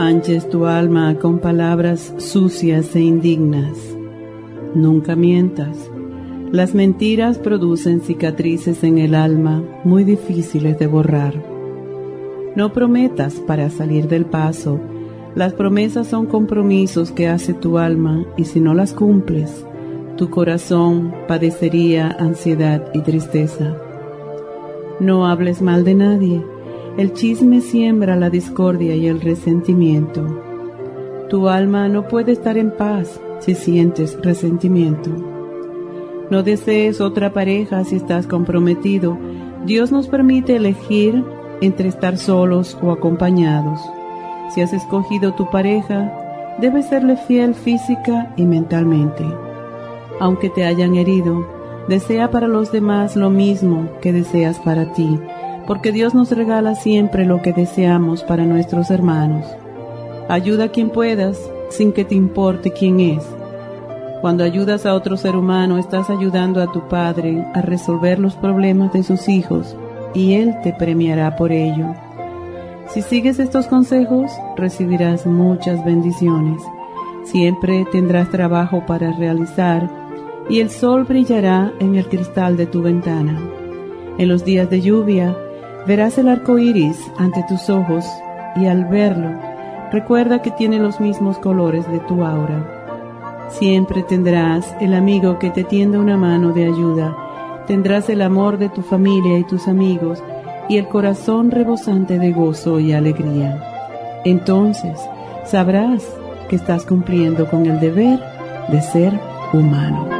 Manches tu alma con palabras sucias e indignas. Nunca mientas. Las mentiras producen cicatrices en el alma muy difíciles de borrar. No prometas para salir del paso. Las promesas son compromisos que hace tu alma y si no las cumples, tu corazón padecería ansiedad y tristeza. No hables mal de nadie el chisme siembra la discordia y el resentimiento. Tu alma no puede estar en paz si sientes resentimiento. No desees otra pareja si estás comprometido. Dios nos permite elegir entre estar solos o acompañados. Si has escogido tu pareja, debes serle fiel física y mentalmente. Aunque te hayan herido, desea para los demás lo mismo que deseas para ti porque Dios nos regala siempre lo que deseamos para nuestros hermanos. Ayuda a quien puedas sin que te importe quién es. Cuando ayudas a otro ser humano, estás ayudando a tu Padre a resolver los problemas de sus hijos y Él te premiará por ello. Si sigues estos consejos, recibirás muchas bendiciones. Siempre tendrás trabajo para realizar y el sol brillará en el cristal de tu ventana. En los días de lluvia, Verás el arco iris ante tus ojos y al verlo, recuerda que tiene los mismos colores de tu aura. Siempre tendrás el amigo que te tienda una mano de ayuda, tendrás el amor de tu familia y tus amigos y el corazón rebosante de gozo y alegría. Entonces sabrás que estás cumpliendo con el deber de ser humano.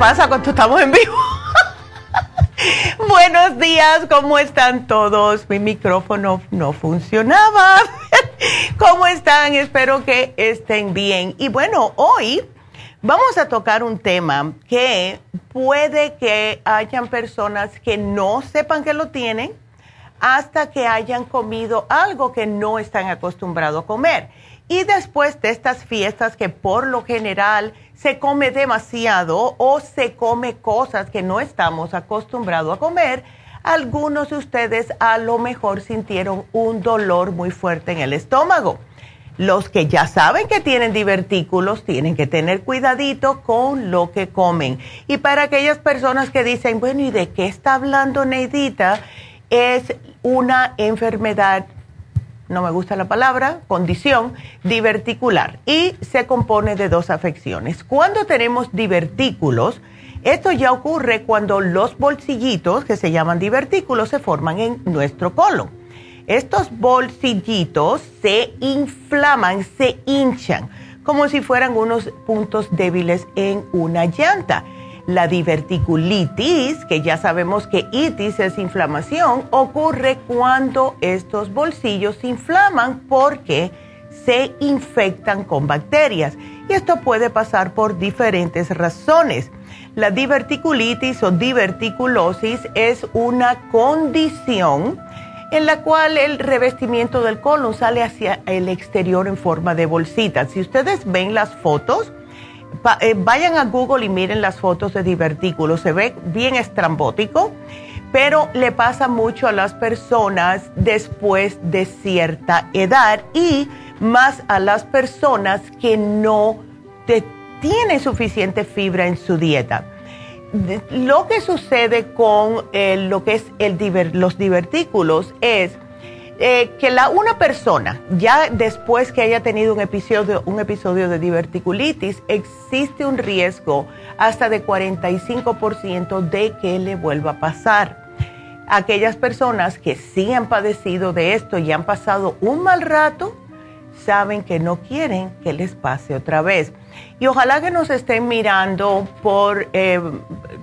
Pasa cuando estamos en vivo. Buenos días, ¿cómo están todos? Mi micrófono no funcionaba. ¿Cómo están? Espero que estén bien. Y bueno, hoy vamos a tocar un tema que puede que hayan personas que no sepan que lo tienen hasta que hayan comido algo que no están acostumbrados a comer. Y después de estas fiestas que por lo general se come demasiado o se come cosas que no estamos acostumbrados a comer, algunos de ustedes a lo mejor sintieron un dolor muy fuerte en el estómago. Los que ya saben que tienen divertículos tienen que tener cuidadito con lo que comen. Y para aquellas personas que dicen, bueno, ¿y de qué está hablando Neidita? Es una enfermedad no me gusta la palabra, condición diverticular y se compone de dos afecciones. Cuando tenemos divertículos, esto ya ocurre cuando los bolsillitos, que se llaman divertículos, se forman en nuestro colon. Estos bolsillitos se inflaman, se hinchan, como si fueran unos puntos débiles en una llanta la diverticulitis, que ya sabemos que itis es inflamación, ocurre cuando estos bolsillos se inflaman porque se infectan con bacterias. Y esto puede pasar por diferentes razones. La diverticulitis o diverticulosis es una condición en la cual el revestimiento del colon sale hacia el exterior en forma de bolsitas. Si ustedes ven las fotos, eh, vayan a Google y miren las fotos de divertículos, se ve bien estrambótico, pero le pasa mucho a las personas después de cierta edad y más a las personas que no tienen suficiente fibra en su dieta. Lo que sucede con eh, lo que es el los divertículos es eh, que la, una persona, ya después que haya tenido un episodio, un episodio de diverticulitis, existe un riesgo hasta de 45% de que le vuelva a pasar. Aquellas personas que sí han padecido de esto y han pasado un mal rato, saben que no quieren que les pase otra vez. Y ojalá que nos estén mirando por eh,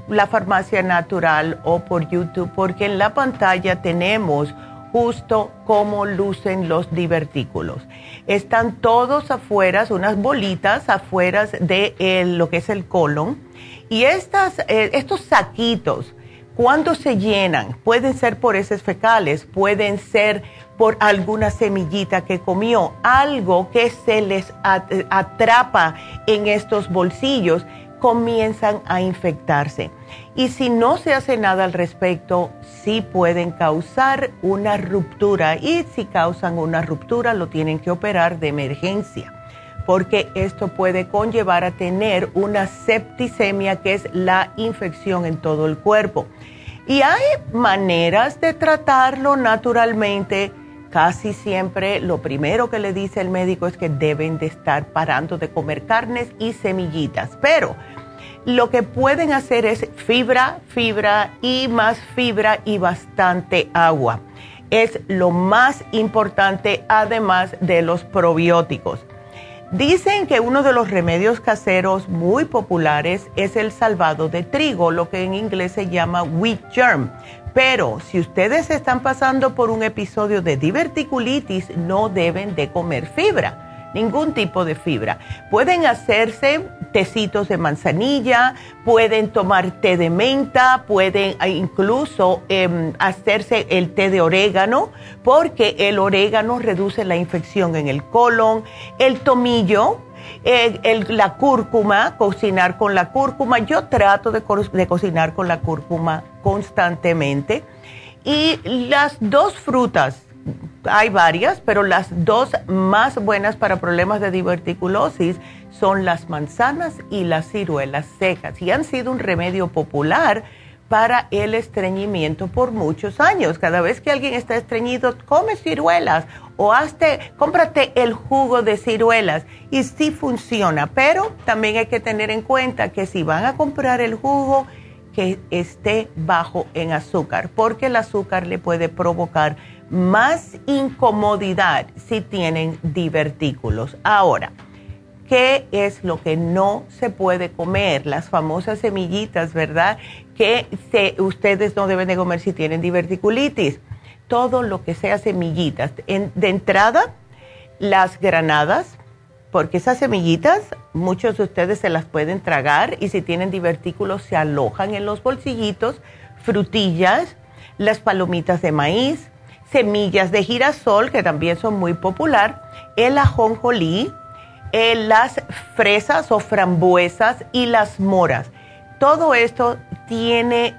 la farmacia natural o por YouTube, porque en la pantalla tenemos justo como lucen los divertículos. Están todos afuera, unas bolitas afuera de lo que es el colon. Y estas, eh, estos saquitos, cuando se llenan, pueden ser por heces fecales, pueden ser por alguna semillita que comió, algo que se les atrapa en estos bolsillos, comienzan a infectarse. Y si no se hace nada al respecto, sí pueden causar una ruptura y si causan una ruptura lo tienen que operar de emergencia porque esto puede conllevar a tener una septicemia que es la infección en todo el cuerpo. Y hay maneras de tratarlo naturalmente. Casi siempre lo primero que le dice el médico es que deben de estar parando de comer carnes y semillitas. Pero lo que pueden hacer es fibra, fibra y más fibra y bastante agua. Es lo más importante además de los probióticos. Dicen que uno de los remedios caseros muy populares es el salvado de trigo, lo que en inglés se llama wheat germ. Pero si ustedes están pasando por un episodio de diverticulitis, no deben de comer fibra ningún tipo de fibra. Pueden hacerse tecitos de manzanilla, pueden tomar té de menta, pueden eh, incluso em, hacerse el té de orégano, porque el orégano reduce la infección en el colon, el tomillo. La cúrcuma, cocinar con la cúrcuma. Yo trato de, de cocinar con la cúrcuma constantemente. Y las dos frutas hay varias, pero las dos más buenas para problemas de diverticulosis son las manzanas y las ciruelas secas y han sido un remedio popular para el estreñimiento por muchos años. Cada vez que alguien está estreñido, come ciruelas o hazte, cómprate el jugo de ciruelas y sí funciona, pero también hay que tener en cuenta que si van a comprar el jugo, que esté bajo en azúcar, porque el azúcar le puede provocar más incomodidad si tienen divertículos. Ahora, ¿qué es lo que no se puede comer? Las famosas semillitas, ¿verdad? Que ustedes no deben de comer si tienen diverticulitis. Todo lo que sea semillitas. de entrada, las granadas, porque esas semillitas muchos de ustedes se las pueden tragar y si tienen divertículos se alojan en los bolsillitos, frutillas, las palomitas de maíz, semillas de girasol, que también son muy popular, el ajonjolí, eh, las fresas o frambuesas y las moras. Todo esto tiene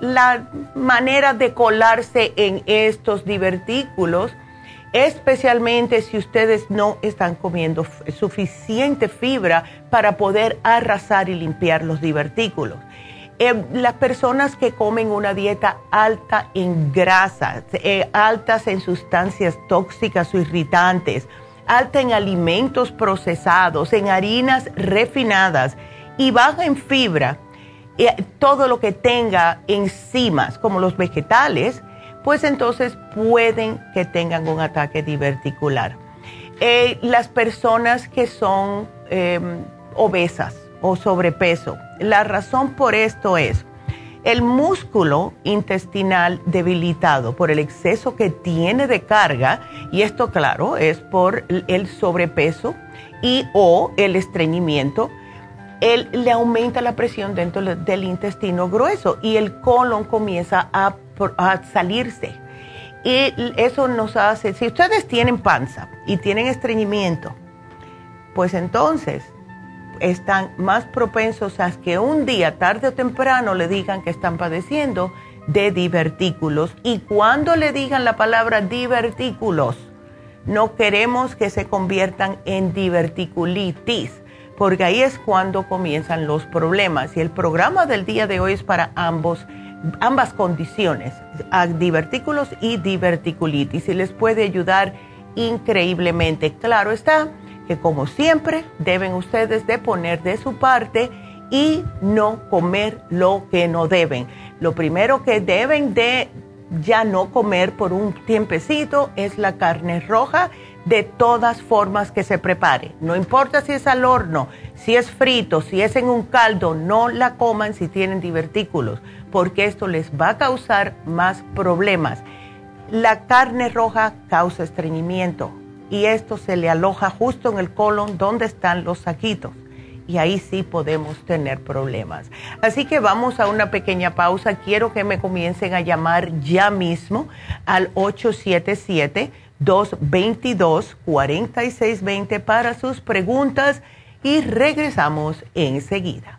la manera de colarse en estos divertículos, especialmente si ustedes no están comiendo suficiente fibra para poder arrasar y limpiar los divertículos. Eh, las personas que comen una dieta alta en grasas, eh, altas en sustancias tóxicas o irritantes, alta en alimentos procesados, en harinas refinadas y baja en fibra, eh, todo lo que tenga enzimas como los vegetales, pues entonces pueden que tengan un ataque diverticular. las personas que son em, obesas, o sobrepeso. La razón por esto es el músculo intestinal debilitado por el exceso que tiene de carga, y esto claro es por el sobrepeso y o el estreñimiento, él, le aumenta la presión dentro del intestino grueso y el colon comienza a, a salirse. Y eso nos hace, si ustedes tienen panza y tienen estreñimiento, pues entonces están más propensos a que un día, tarde o temprano, le digan que están padeciendo de divertículos. Y cuando le digan la palabra divertículos, no queremos que se conviertan en diverticulitis, porque ahí es cuando comienzan los problemas. Y el programa del día de hoy es para ambos, ambas condiciones, divertículos y diverticulitis, y les puede ayudar increíblemente. Claro está que como siempre deben ustedes de poner de su parte y no comer lo que no deben. Lo primero que deben de ya no comer por un tiempecito es la carne roja de todas formas que se prepare. No importa si es al horno, si es frito, si es en un caldo, no la coman si tienen divertículos, porque esto les va a causar más problemas. La carne roja causa estreñimiento, y esto se le aloja justo en el colon donde están los saquitos. Y ahí sí podemos tener problemas. Así que vamos a una pequeña pausa. Quiero que me comiencen a llamar ya mismo al 877-222-4620 para sus preguntas y regresamos enseguida.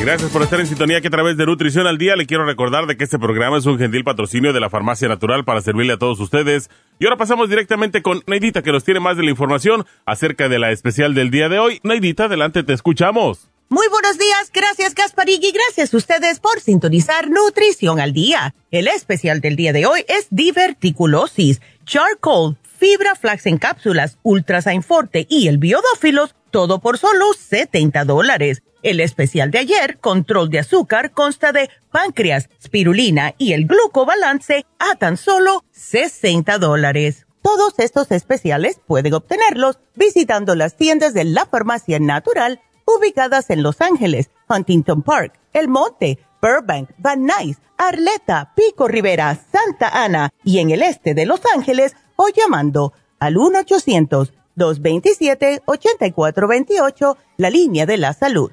Gracias por estar en sintonía que a través de Nutrición al Día le quiero recordar de que este programa es un gentil patrocinio de la Farmacia Natural para servirle a todos ustedes. Y ahora pasamos directamente con Neidita que nos tiene más de la información acerca de la especial del día de hoy. Neidita, adelante, te escuchamos. Muy buenos días, gracias Gasparigui, gracias a ustedes por sintonizar Nutrición al Día. El especial del día de hoy es diverticulosis, charcoal, fibra flax en cápsulas, ultrasign forte y el biodófilos, todo por solo 70 dólares. El especial de ayer, control de azúcar, consta de páncreas, spirulina y el glucobalance a tan solo 60 dólares. Todos estos especiales pueden obtenerlos visitando las tiendas de la farmacia natural ubicadas en Los Ángeles, Huntington Park, El Monte, Burbank, Van Nuys, Arleta, Pico Rivera, Santa Ana y en el este de Los Ángeles o llamando al 1-800-227-8428, la línea de la salud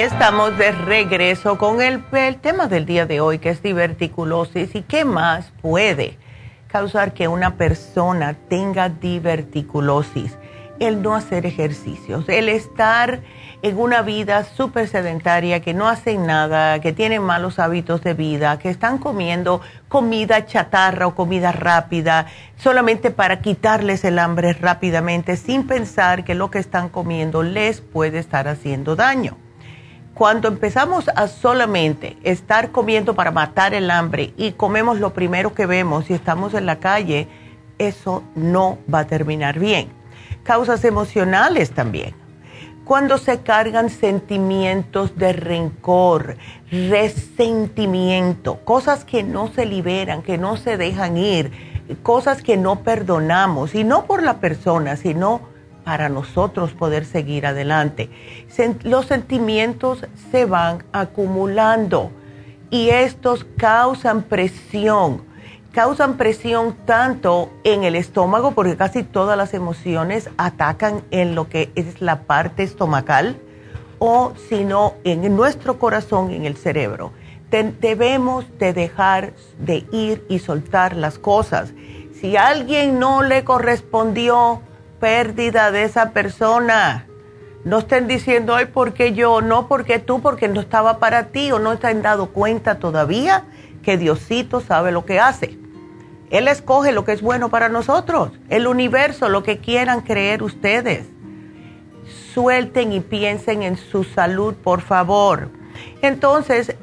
Estamos de regreso con el, tema del día de hoy, que es diverticulosis y qué más puede causar que una persona tenga diverticulosis? El no hacer ejercicios, el estar en una vida súper sedentaria, que no hacen nada, que tienen malos hábitos de vida, que están comiendo comida chatarra o comida rápida, solamente para quitarles el hambre rápidamente, sin pensar que lo que están comiendo les puede estar haciendo daño. Cuando empezamos a solamente estar comiendo para matar el hambre y comemos lo primero que vemos y estamos en la calle, eso no va a terminar bien. Causas emocionales también cuando se cargan sentimientos de rencor, resentimiento, cosas que no se liberan, que no se dejan ir, cosas que no perdonamos, y no por la persona, sino para nosotros poder seguir adelante. Los sentimientos se van acumulando y estos causan presión causan presión tanto en el estómago, porque casi todas las emociones atacan en lo que es la parte estomacal, o sino en nuestro corazón, en el cerebro. debemos de dejar de ir y soltar las cosas. Si alguien no le correspondió pérdida de esa persona, no estén diciendo, ay, ¿por qué yo? No, porque tú, porque no estaba para ti o no te han dado cuenta todavía que Diosito sabe lo que hace. Él escoge lo que es bueno para nosotros, el universo, lo que quieran creer ustedes. Suelten y piensen en su salud, por favor. Entonces,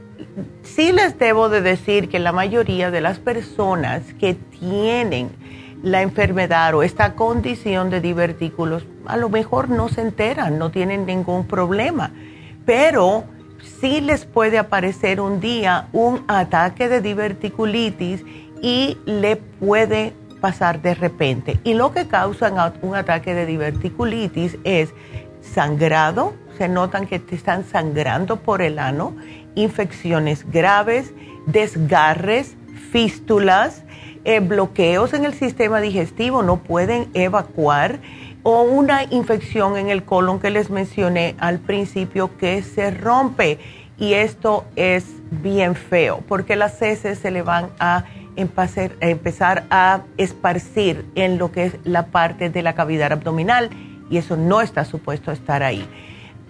sí les debo de decir que la mayoría de las personas que tienen la enfermedad o esta condición de divertículos, a lo mejor no se enteran, no tienen ningún problema, pero sí les puede aparecer un día un ataque de diverticulitis y le puede pasar de repente. Y lo que causa un ataque de diverticulitis es sangrado, se notan que te están sangrando por el ano, infecciones graves, desgarres, fístulas, eh, bloqueos en el sistema digestivo, no pueden evacuar, o una infección en el colon que les mencioné al principio que se rompe. Y esto es bien feo porque las heces se le van a empezar a esparcir en lo que es la parte de la cavidad abdominal y eso no está supuesto a estar ahí.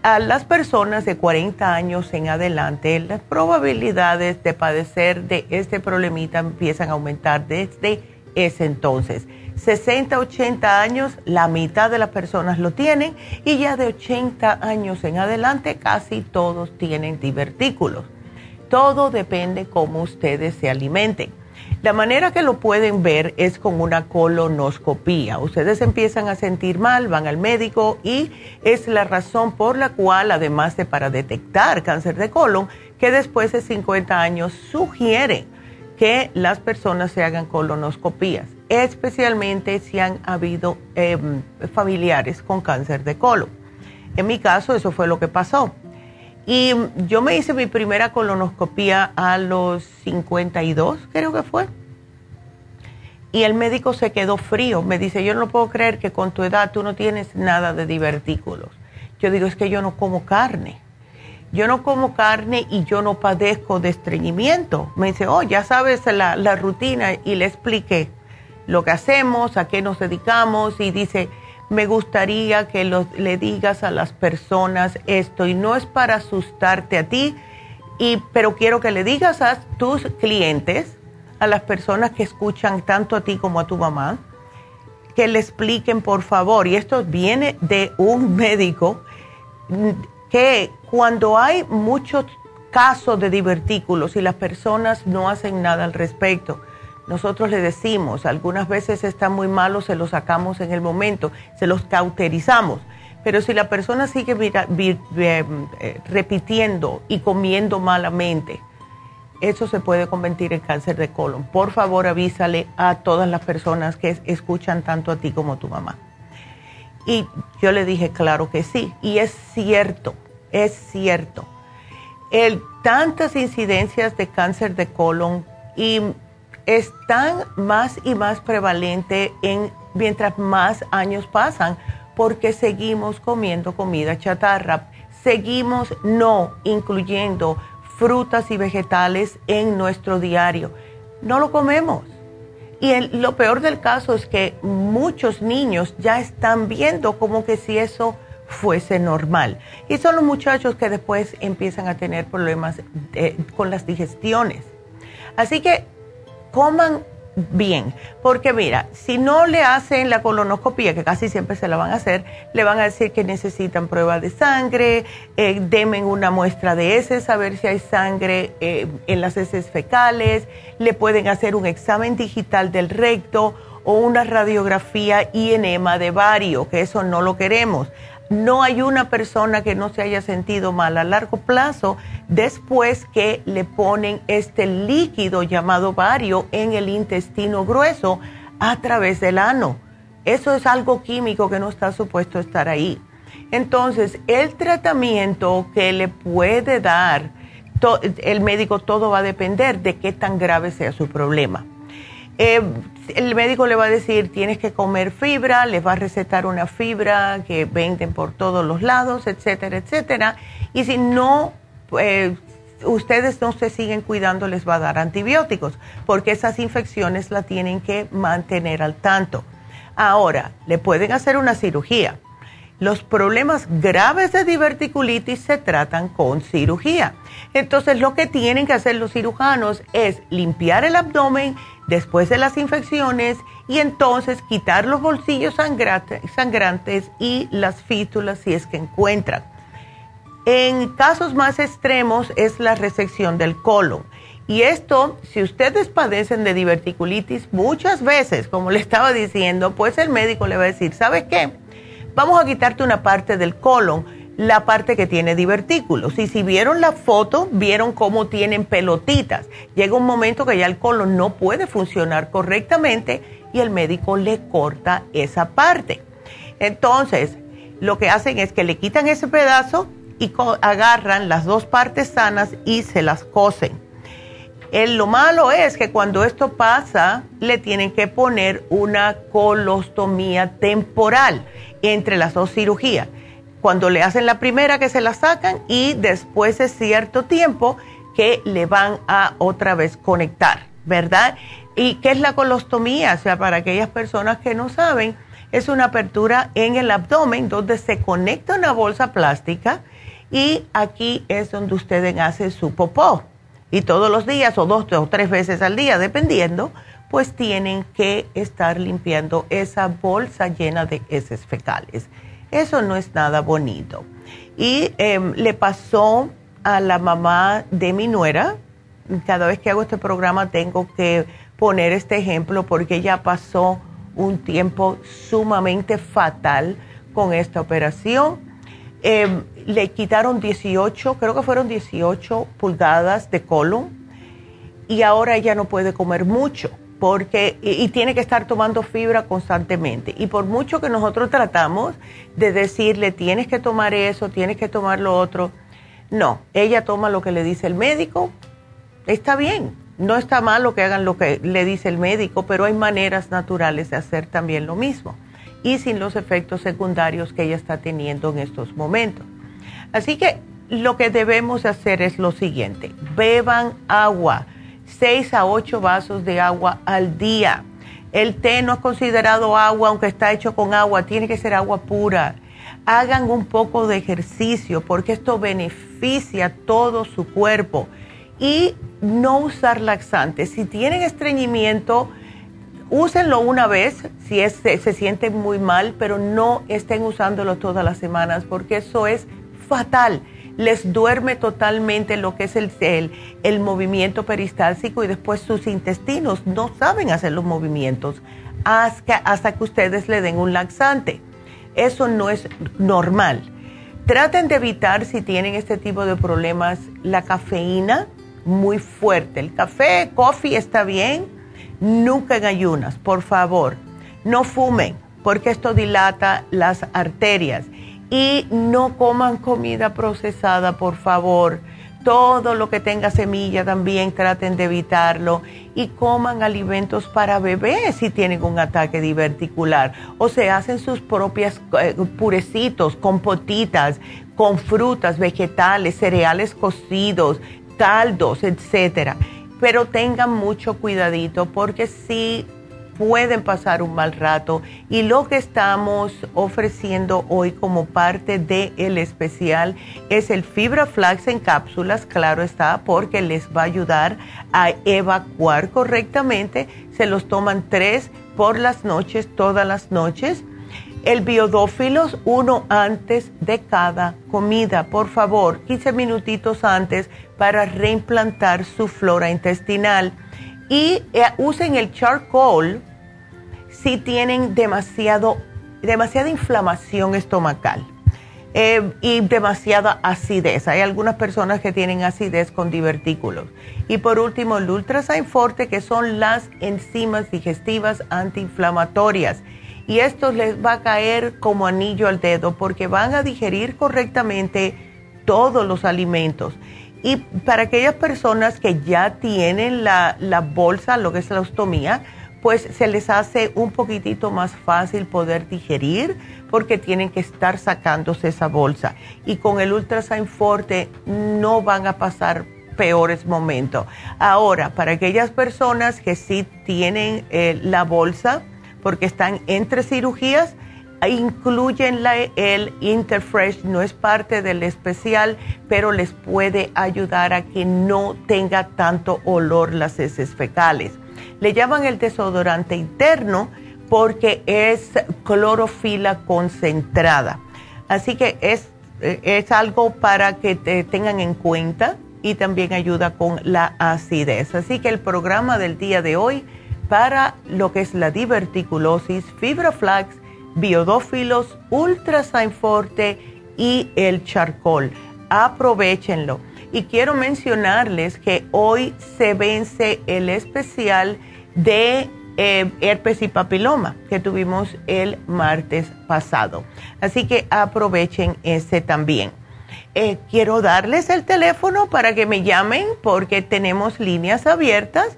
A las personas de 40 años en adelante, las probabilidades de padecer de este problemita empiezan a aumentar desde ese entonces. 60, 80 años, la mitad de las personas lo tienen y ya de 80 años en adelante casi todos tienen divertículos. Todo depende cómo ustedes se alimenten. La manera que lo pueden ver es con una colonoscopía. Ustedes empiezan a sentir mal, van al médico y es la razón por la cual, además de para detectar cáncer de colon, que después de 50 años sugieren que las personas se hagan colonoscopías, especialmente si han habido em, familiares con cáncer de colon. En mi caso, eso fue lo que pasó. Y yo me hice mi primera colonoscopía a los 52, creo que fue. Y el médico se quedó frío. Me dice, yo no puedo creer que con tu edad tú no tienes nada de divertículos. Yo digo, es que yo no como carne. Yo no como carne y yo no padezco de estreñimiento. Me dice, oh, ya sabes la, la rutina. Y le expliqué lo que hacemos, a qué nos dedicamos. Y dice, me gustaría que le digas a las personas esto y no es para asustarte a ti, y, pero quiero que le digas a tus clientes, a las personas que escuchan tanto a ti como a tu mamá, que le expliquen por favor, y esto viene de un médico, que cuando hay muchos casos de divertículos y las personas no hacen nada al respecto, nosotros le decimos, algunas veces está muy malo, se lo sacamos en el momento, se los cauterizamos. Pero si la persona sigue eh, repitiendo y comiendo malamente, eso se puede convertir en cáncer de colon. Por favor, avísale a todas las personas que escuchan tanto a ti como a tu mamá. Y yo le dije, claro que sí. Y es cierto, es cierto. El, tantas incidencias de cáncer de colon y están más y más prevalente en mientras más años pasan porque seguimos comiendo comida chatarra, seguimos no incluyendo frutas y vegetales en nuestro diario. No lo comemos. Y lo peor del caso es que muchos niños ya están viendo como que si eso fuese normal. Y son los muchachos que después empiezan a tener problemas con las digestiones. Así que coman bien, porque mira, si no le hacen la colonoscopia, que casi siempre se la van a hacer, le van a decir que necesitan prueba de sangre, eh, demen una muestra de heces a ver si hay sangre eh, en las heces fecales, le pueden hacer un examen digital del recto o una radiografía y enema de vario, que eso no lo queremos. No hay una persona que no se haya sentido mal a largo plazo después que le ponen este líquido llamado vario en el intestino grueso a través del ano. Eso es algo químico que no está supuesto estar ahí. Entonces, el tratamiento que le puede dar el médico, todo va a depender de qué tan grave sea su problema. Eh, el médico le va a decir, tienes que comer fibra, les va a recetar una fibra que venden por todos los lados, etcétera, etcétera. Y si no, eh, ustedes no se siguen cuidando, les va a dar antibióticos, porque esas infecciones la tienen que mantener al tanto. Ahora, le pueden hacer una cirugía. Los problemas graves de diverticulitis se tratan con cirugía. Entonces, lo que tienen que hacer los cirujanos es limpiar el abdomen después de las infecciones y entonces quitar los bolsillos sangrantes y las fístulas si es que encuentran. En casos más extremos es la resección del colon. Y esto, si ustedes padecen de diverticulitis, muchas veces, como le estaba diciendo, pues el médico le va a decir, ¿sabe qué? Vamos a quitarte una parte del colon la parte que tiene divertículos. Y si vieron la foto, vieron cómo tienen pelotitas. Llega un momento que ya el colon no puede funcionar correctamente y el médico le corta esa parte. Entonces, lo que hacen es que le quitan ese pedazo y agarran las dos partes sanas y se las cosen. El, lo malo es que cuando esto pasa, le tienen que poner una colostomía temporal entre las dos cirugías cuando le hacen la primera que se la sacan y después de cierto tiempo que le van a otra vez conectar, ¿verdad? ¿Y qué es la colostomía? O sea, para aquellas personas que no saben, es una apertura en el abdomen donde se conecta una bolsa plástica y aquí es donde ustedes hacen su popó. Y todos los días o dos o tres veces al día, dependiendo, pues tienen que estar limpiando esa bolsa llena de heces fecales. Eso no es nada bonito. Y em, le pasó a la mamá de mi nuera, cada vez que hago este programa tengo que poner este ejemplo porque ella pasó un tiempo sumamente fatal con esta operación. Em, le quitaron 18, creo que fueron 18 pulgadas de colon y ahora ella no puede comer mucho porque y, tiene que estar tomando fibra constantemente. Y por mucho que nosotros tratamos de decirle, tienes que tomar eso, tienes que tomar lo otro, no, ella toma lo que le dice el médico, está bien, no está mal lo que hagan lo que le dice el médico, pero hay maneras naturales de hacer también lo mismo y sin los efectos secundarios que ella está teniendo en estos momentos. Así que lo que debemos hacer es lo siguiente, beban agua 6 a 8 vasos de agua al día. El té no es considerado agua, aunque está hecho con agua, tiene que ser agua pura. Hagan un poco de ejercicio porque esto beneficia todo su cuerpo. Y no usar laxantes. Si tienen estreñimiento, úsenlo una vez si se, se sienten muy mal, pero no estén usándolo todas las semanas porque eso es fatal les duerme totalmente lo que es el, el, el movimiento peristáltico y después sus intestinos no saben hacer los movimientos hasta, hasta que ustedes le den un laxante. Eso no es normal. Traten de evitar si tienen este tipo de problemas la cafeína muy fuerte. El café, coffee está bien, nunca en ayunas, por favor. No fumen porque esto dilata las arterias y no coman comida procesada, por favor. Todo lo que tenga semilla también traten de evitarlo y coman alimentos para bebés si tienen un ataque diverticular o se hacen sus propias eh, purecitos, compotitas, con frutas, vegetales, cereales cocidos, caldos, etcétera. Pero tengan mucho cuidadito porque si pueden pasar un mal rato y lo que estamos ofreciendo hoy como parte del el especial es el fibra flax en cápsulas, claro está, porque les va a ayudar a evacuar correctamente. Se los toman tres por las noches, todas las noches. El biodófilos, uno antes de cada comida, por favor, 15 minutitos antes para reimplantar su flora intestinal. Y eh, usen el charcoal si tienen demasiado, demasiada inflamación estomacal eh, y demasiada acidez. Hay algunas personas que tienen acidez con divertículos. Y por último, el Ultrasign Forte, que son las enzimas digestivas antiinflamatorias. Y esto les va a caer como anillo al dedo porque van a digerir correctamente todos los alimentos. Y para aquellas personas que ya tienen la, la bolsa, lo que es la ostomía, pues se les hace un poquitito más fácil poder digerir porque tienen que estar sacándose esa bolsa. Y con el Ultrasign Forte no van a pasar peores momentos. Ahora, para aquellas personas que sí tienen eh, la bolsa, porque están entre cirugías, incluyen la, el Interfresh, no es parte del especial, pero les puede ayudar a que no tenga tanto olor las heces fecales. Le llaman el desodorante interno porque es clorofila concentrada. Así que es, es algo para que te tengan en cuenta y también ayuda con la acidez. Así que el programa del día de hoy para lo que es la diverticulosis, fibra flax, biodófilos, ultrasign forte y el charcoal. Aprovechenlo. Y quiero mencionarles que hoy se vence el especial de eh, herpes y papiloma que tuvimos el martes pasado. Así que aprovechen ese también. Eh, quiero darles el teléfono para que me llamen porque tenemos líneas abiertas.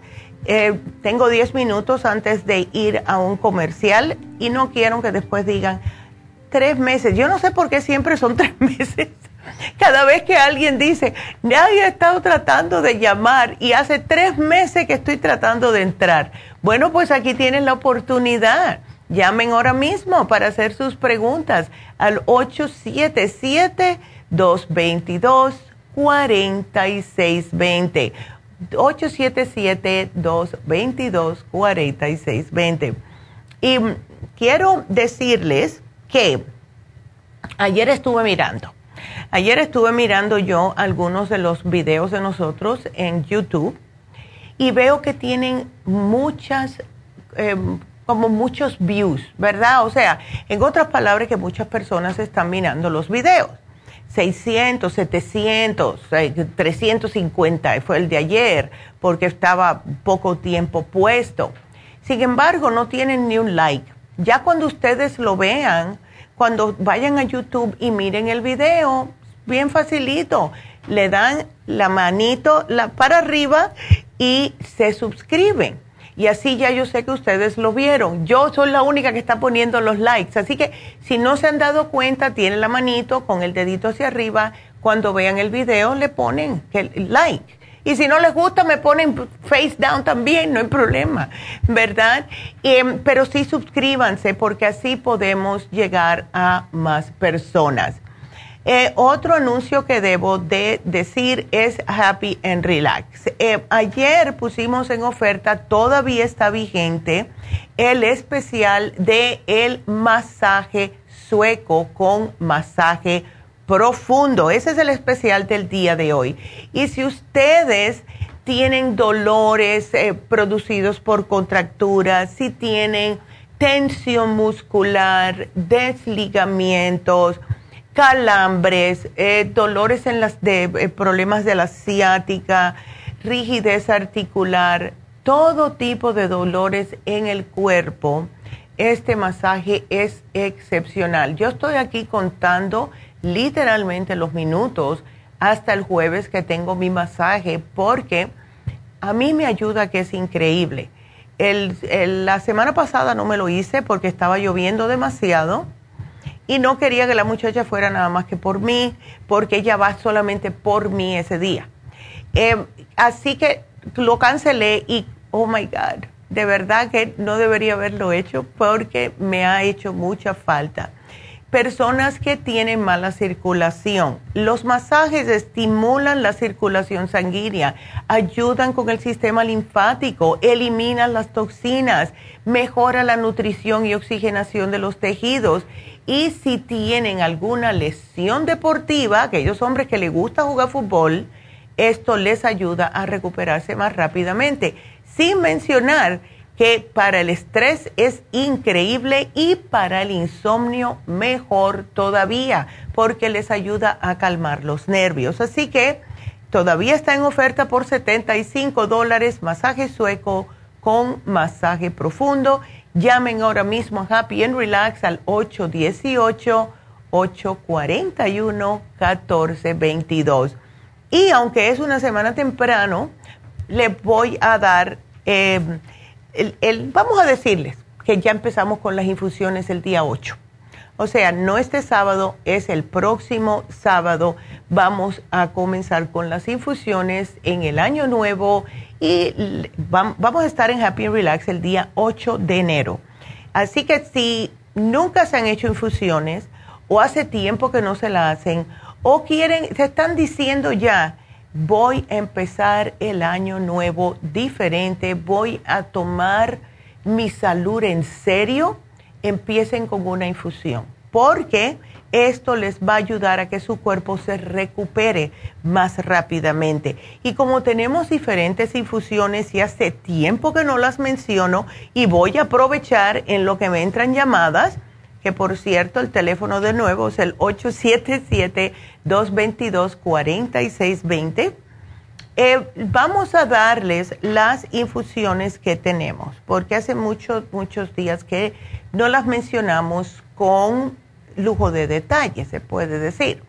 Eh, tengo 10 minutos antes de ir a un comercial y no quiero que después digan tres meses. Yo no sé por qué siempre son tres meses. Cada vez que alguien dice, nadie ha estado tratando de llamar y hace tres meses que estoy tratando de entrar. Bueno, pues aquí tienen la oportunidad. Llamen ahora mismo para hacer sus preguntas al 877-222-4620. 877-222-4620. Y quiero decirles que ayer estuve mirando Ayer estuve mirando yo algunos de los videos de nosotros en YouTube y veo que tienen muchas, em, como muchos views, ¿verdad? O sea, en otras palabras, que muchas personas están mirando los videos. 600, 700, 350 fue el de ayer porque estaba poco tiempo puesto. Sin embargo, no tienen ni un like. Ya cuando ustedes lo vean, cuando vayan a YouTube y miren el video, bien facilito, le dan la manito la, para arriba y se suscriben. Y así ya yo sé que ustedes lo vieron. Yo soy la única que está poniendo los likes. Así que si no se han dado cuenta, tienen la manito con el dedito hacia arriba. Cuando vean el video, le ponen el like. Y si no les gusta, me ponen face down también, no hay problema, ¿verdad? Em, pero sí suscríbanse porque así podemos llegar a más personas. Eh, otro anuncio que debo de decir es Happy and Relax. Eh, ayer pusimos en oferta, todavía está vigente, el especial de el masaje sueco con masaje profundo. Ese es el especial del día de hoy. Y si ustedes tienen dolores eh, producidos por contracturas, si tienen tensión muscular, desligamientos, calambres, eh, dolores en las de eh, problemas de la ciática, rigidez articular, todo tipo de dolores en el cuerpo, este masaje es excepcional. Yo estoy aquí contando literalmente los minutos hasta el jueves que tengo mi masaje porque a mí me ayuda que es increíble. la semana pasada no me lo hice porque estaba lloviendo demasiado y no quería que la muchacha fuera nada más que por mí porque ella va solamente por mí ese día. Eh, así que lo cancelé y, oh my God, de verdad que no debería haberlo hecho porque me ha hecho mucha falta. Personas que tienen mala circulación. Los masajes estimulan la circulación sanguínea, ayudan con el sistema linfático, eliminan las toxinas, mejora la nutrición y oxigenación de los tejidos. Y si tienen alguna lesión deportiva, aquellos hombres que les gusta jugar fútbol, esto les ayuda a recuperarse más rápidamente. Sin mencionar que para el estrés es increíble y para el insomnio mejor todavía, porque les ayuda a calmar los nervios. Así que todavía está en oferta por 75 dólares, masaje sueco con masaje profundo. Llamen ahora mismo a Happy and Relax al 818-841-1422. Y aunque es una semana temprano, le voy a dar... Eh, el, vamos a decirles que ya empezamos con las infusiones el día 8. O sea, no este sábado, es el próximo sábado. Vamos a comenzar con las infusiones en el año nuevo y vamos a estar en Happy and Relax el día 8 de enero. Así que si nunca se han hecho infusiones o hace tiempo que no se la hacen o quieren, se están diciendo ya, voy a empezar el año nuevo diferente, voy a tomar mi salud en serio, empiecen con una infusión, porque esto les va a ayudar a que su cuerpo se recupere más rápidamente. Y como tenemos diferentes infusiones y hace tiempo que no las menciono y voy a aprovechar en lo que me entran llamadas, que por cierto el teléfono de nuevo es el 877-222-4620. Eh, vamos a darles las infusiones que tenemos, porque hace muchos, muchos días que no las mencionamos con lujo de detalle, se puede decir.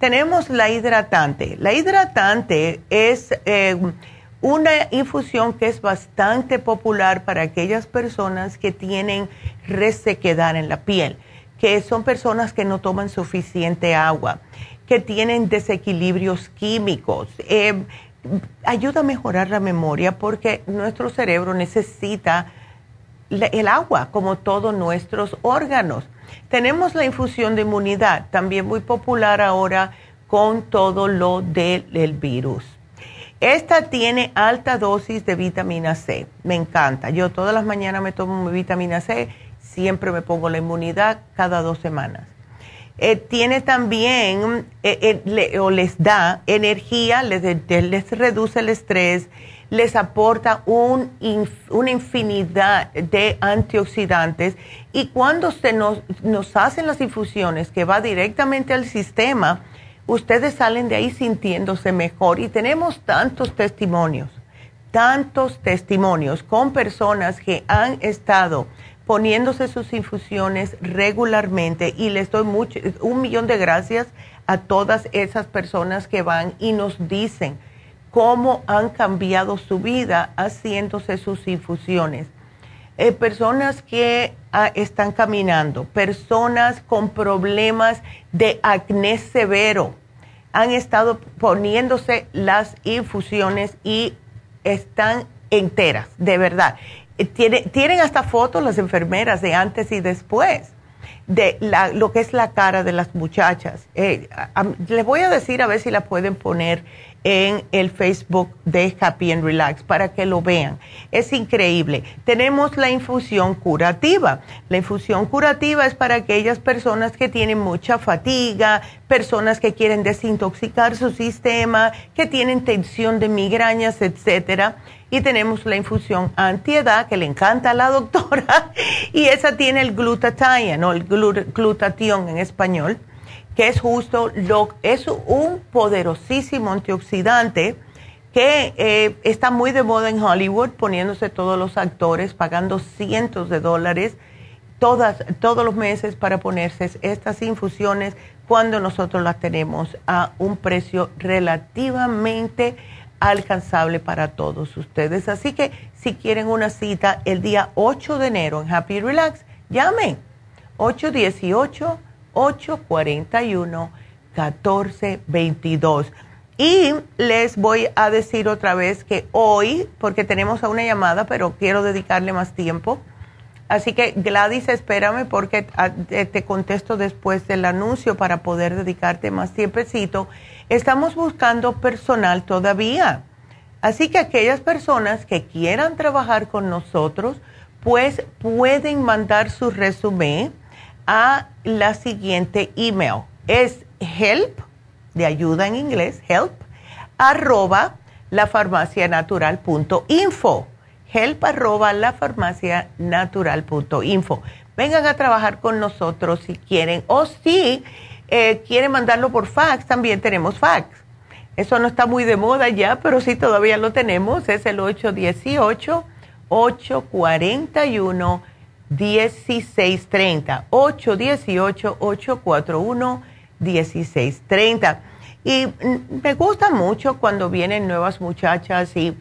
Tenemos la hidratante. La hidratante es eh, una infusión que es bastante popular para aquellas personas que tienen resequedad en la piel, que son personas que no toman suficiente agua, que tienen desequilibrios químicos. Eh, ayuda a mejorar la memoria porque nuestro cerebro necesita el agua como todos nuestros órganos. Tenemos la infusión de inmunidad, también muy popular ahora con todo lo del virus. Esta tiene alta dosis de vitamina C, me encanta. Yo todas las mañanas me tomo mi vitamina C, siempre me pongo la inmunidad cada dos semanas. Eh, tiene también, eh, eh, o les da energía, les, reduce el estrés, les aporta un, una infinidad de antioxidantes y cuando se nos, nos hacen las infusiones que va directamente al sistema, ustedes salen de ahí sintiéndose mejor y tenemos tantos testimonios, tantos testimonios con personas que han estado poniéndose sus infusiones regularmente y les doy mucho, un millón de gracias a todas esas personas que van y nos dicen cómo han cambiado su vida haciéndose sus infusiones. Eh, personas que ah, están caminando, personas con problemas de acné severo, han estado poniéndose las infusiones y están enteras, de verdad tienen hasta fotos las enfermeras de antes y después de lo que es la cara de las muchachas. Eh, les voy a decir a ver si la pueden poner en el Facebook de Happy and Relax para que lo vean. Es increíble. Tenemos la infusión curativa. La infusión curativa es para aquellas personas que tienen mucha fatiga, personas que quieren desintoxicar su sistema, que tienen tensión de migrañas, etcétera y tenemos la infusión antiedad que le encanta a la doctora y esa tiene el glutathione o el glutatión en español, que es justo lo es un poderosísimo antioxidante que eh, está muy de moda en Hollywood, poniéndose todos los actores pagando cientos de dólares todas, todos los meses para ponerse estas infusiones cuando nosotros las tenemos a un precio relativamente alcanzable para todos ustedes. Así que si quieren una cita el día 8 de enero en Happy Relax, llamen 818-841-1422. Y les voy a decir otra vez que hoy, porque tenemos a una llamada, pero quiero dedicarle más tiempo. Así que Gladys, espérame porque ah, te contesto después del anuncio para poder dedicarte más tiempecito. Estamos buscando personal todavía. Así que aquellas personas que quieran trabajar con nosotros, pues pueden mandar su resumen a la siguiente email. Es help de ayuda en inglés, help, arroba lafarmacianatural.info. Help arroba lafarmacianatural.info. Vengan a trabajar con nosotros si quieren o si eh, quieren mandarlo por fax, también tenemos fax. Eso no está muy de moda ya, pero sí todavía lo tenemos. Es el 818-841-1630. 818-841-1630. 1630. Y mm, me gusta mucho cuando vienen nuevas muchachas y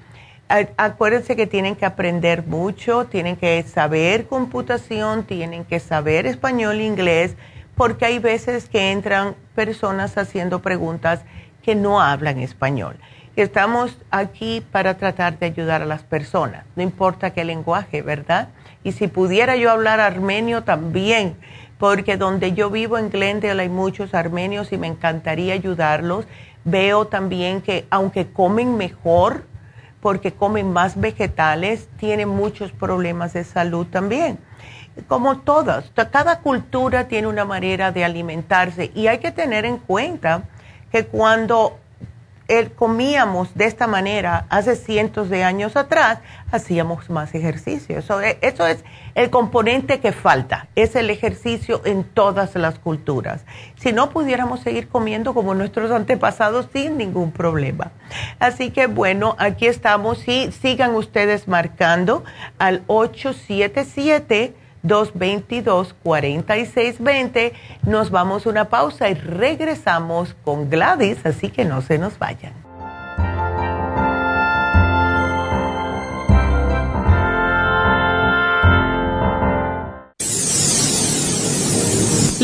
acuérdense que tienen que aprender mucho, tienen que saber computación, tienen que saber español e inglés, porque hay veces que entran personas haciendo preguntas que no hablan español. Estamos aquí para tratar de ayudar a las personas, no importa qué lenguaje, ¿verdad? Y si pudiera yo hablar armenio también, porque donde yo vivo en Glendale hay muchos armenios y me encantaría ayudarlos. Veo también que aunque comen mejor, porque comen más vegetales, tienen muchos problemas de salud también. Como todas, cada cultura tiene una manera de alimentarse y hay que tener en cuenta que cuando comíamos de esta manera hace cientos de años atrás, hacíamos más ejercicio. Eso, e, eso es el componente que falta, es el ejercicio en todas las culturas. Si no pudiéramos seguir comiendo como nuestros antepasados sin ningún problema. Así que bueno, aquí estamos y sigan ustedes marcando al 877 222-4620. Nos vamos a una pausa y regresamos con Gladys, así que no se nos vayan.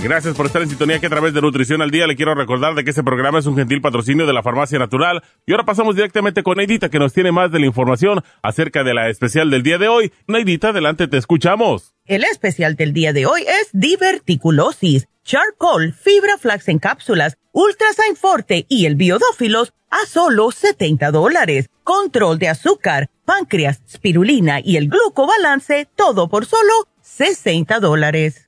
Gracias por estar en sintonía que a través de Nutrición al Día le quiero recordar de que este programa es un gentil patrocinio de la Farmacia Natural. Y ahora pasamos directamente con Neidita que nos tiene más de la información acerca de la especial del día de hoy. Neidita, adelante, te escuchamos. El especial del día de hoy es diverticulosis, charcoal, fibra flax en cápsulas, ultrasign forte y el biodófilos a solo 70 dólares. Control de azúcar, páncreas, spirulina y el glucobalance, todo por solo 60 dólares.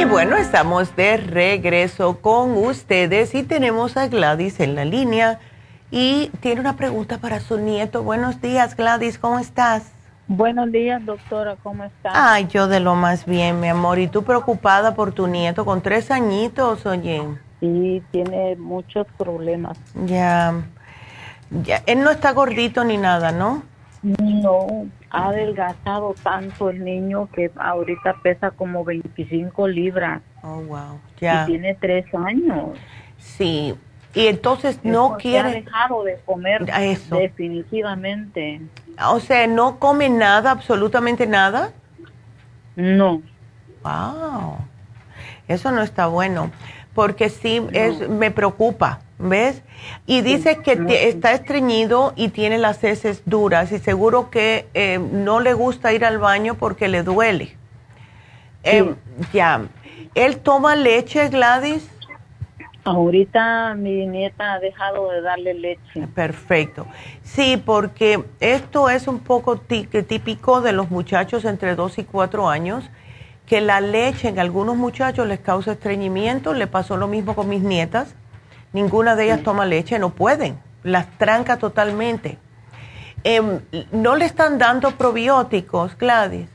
Y bueno, estamos de regreso con ustedes y tenemos a Gladys en la línea y tiene una pregunta para su nieto. Buenos días, Gladys, ¿cómo estás? Buenos días, doctora, ¿cómo estás? Ay, yo de lo más bien, mi amor. ¿Y tú preocupada por tu nieto con tres añitos, oye? Sí, tiene muchos problemas. Ya, ya. Él no está gordito ni nada, ¿no? No, ha adelgazado tanto el niño que ahorita pesa como 25 libras. Oh, wow. Ya. Y tiene tres años. Sí. Y entonces no quiere... Ha dejado de comer eso. definitivamente. O sea, ¿no come nada, absolutamente nada? No. Wow. Eso no está bueno, porque sí es, me preocupa, ¿ves? Y dice que está estreñido y tiene las heces duras y seguro que eh, no le gusta ir al baño porque le duele. Eh, ya. ¿Él toma leche, Gladys? Ahorita mi nieta ha dejado de darle leche. Perfecto. Sí, porque esto es un poco típico de los muchachos entre 2 y 4 años, que la leche en algunos muchachos les causa estreñimiento. Le pasó lo mismo con mis nietas. Ninguna de ellas toma leche, no pueden. Las tranca totalmente. Em, ¿No le están dando probióticos, Gladys?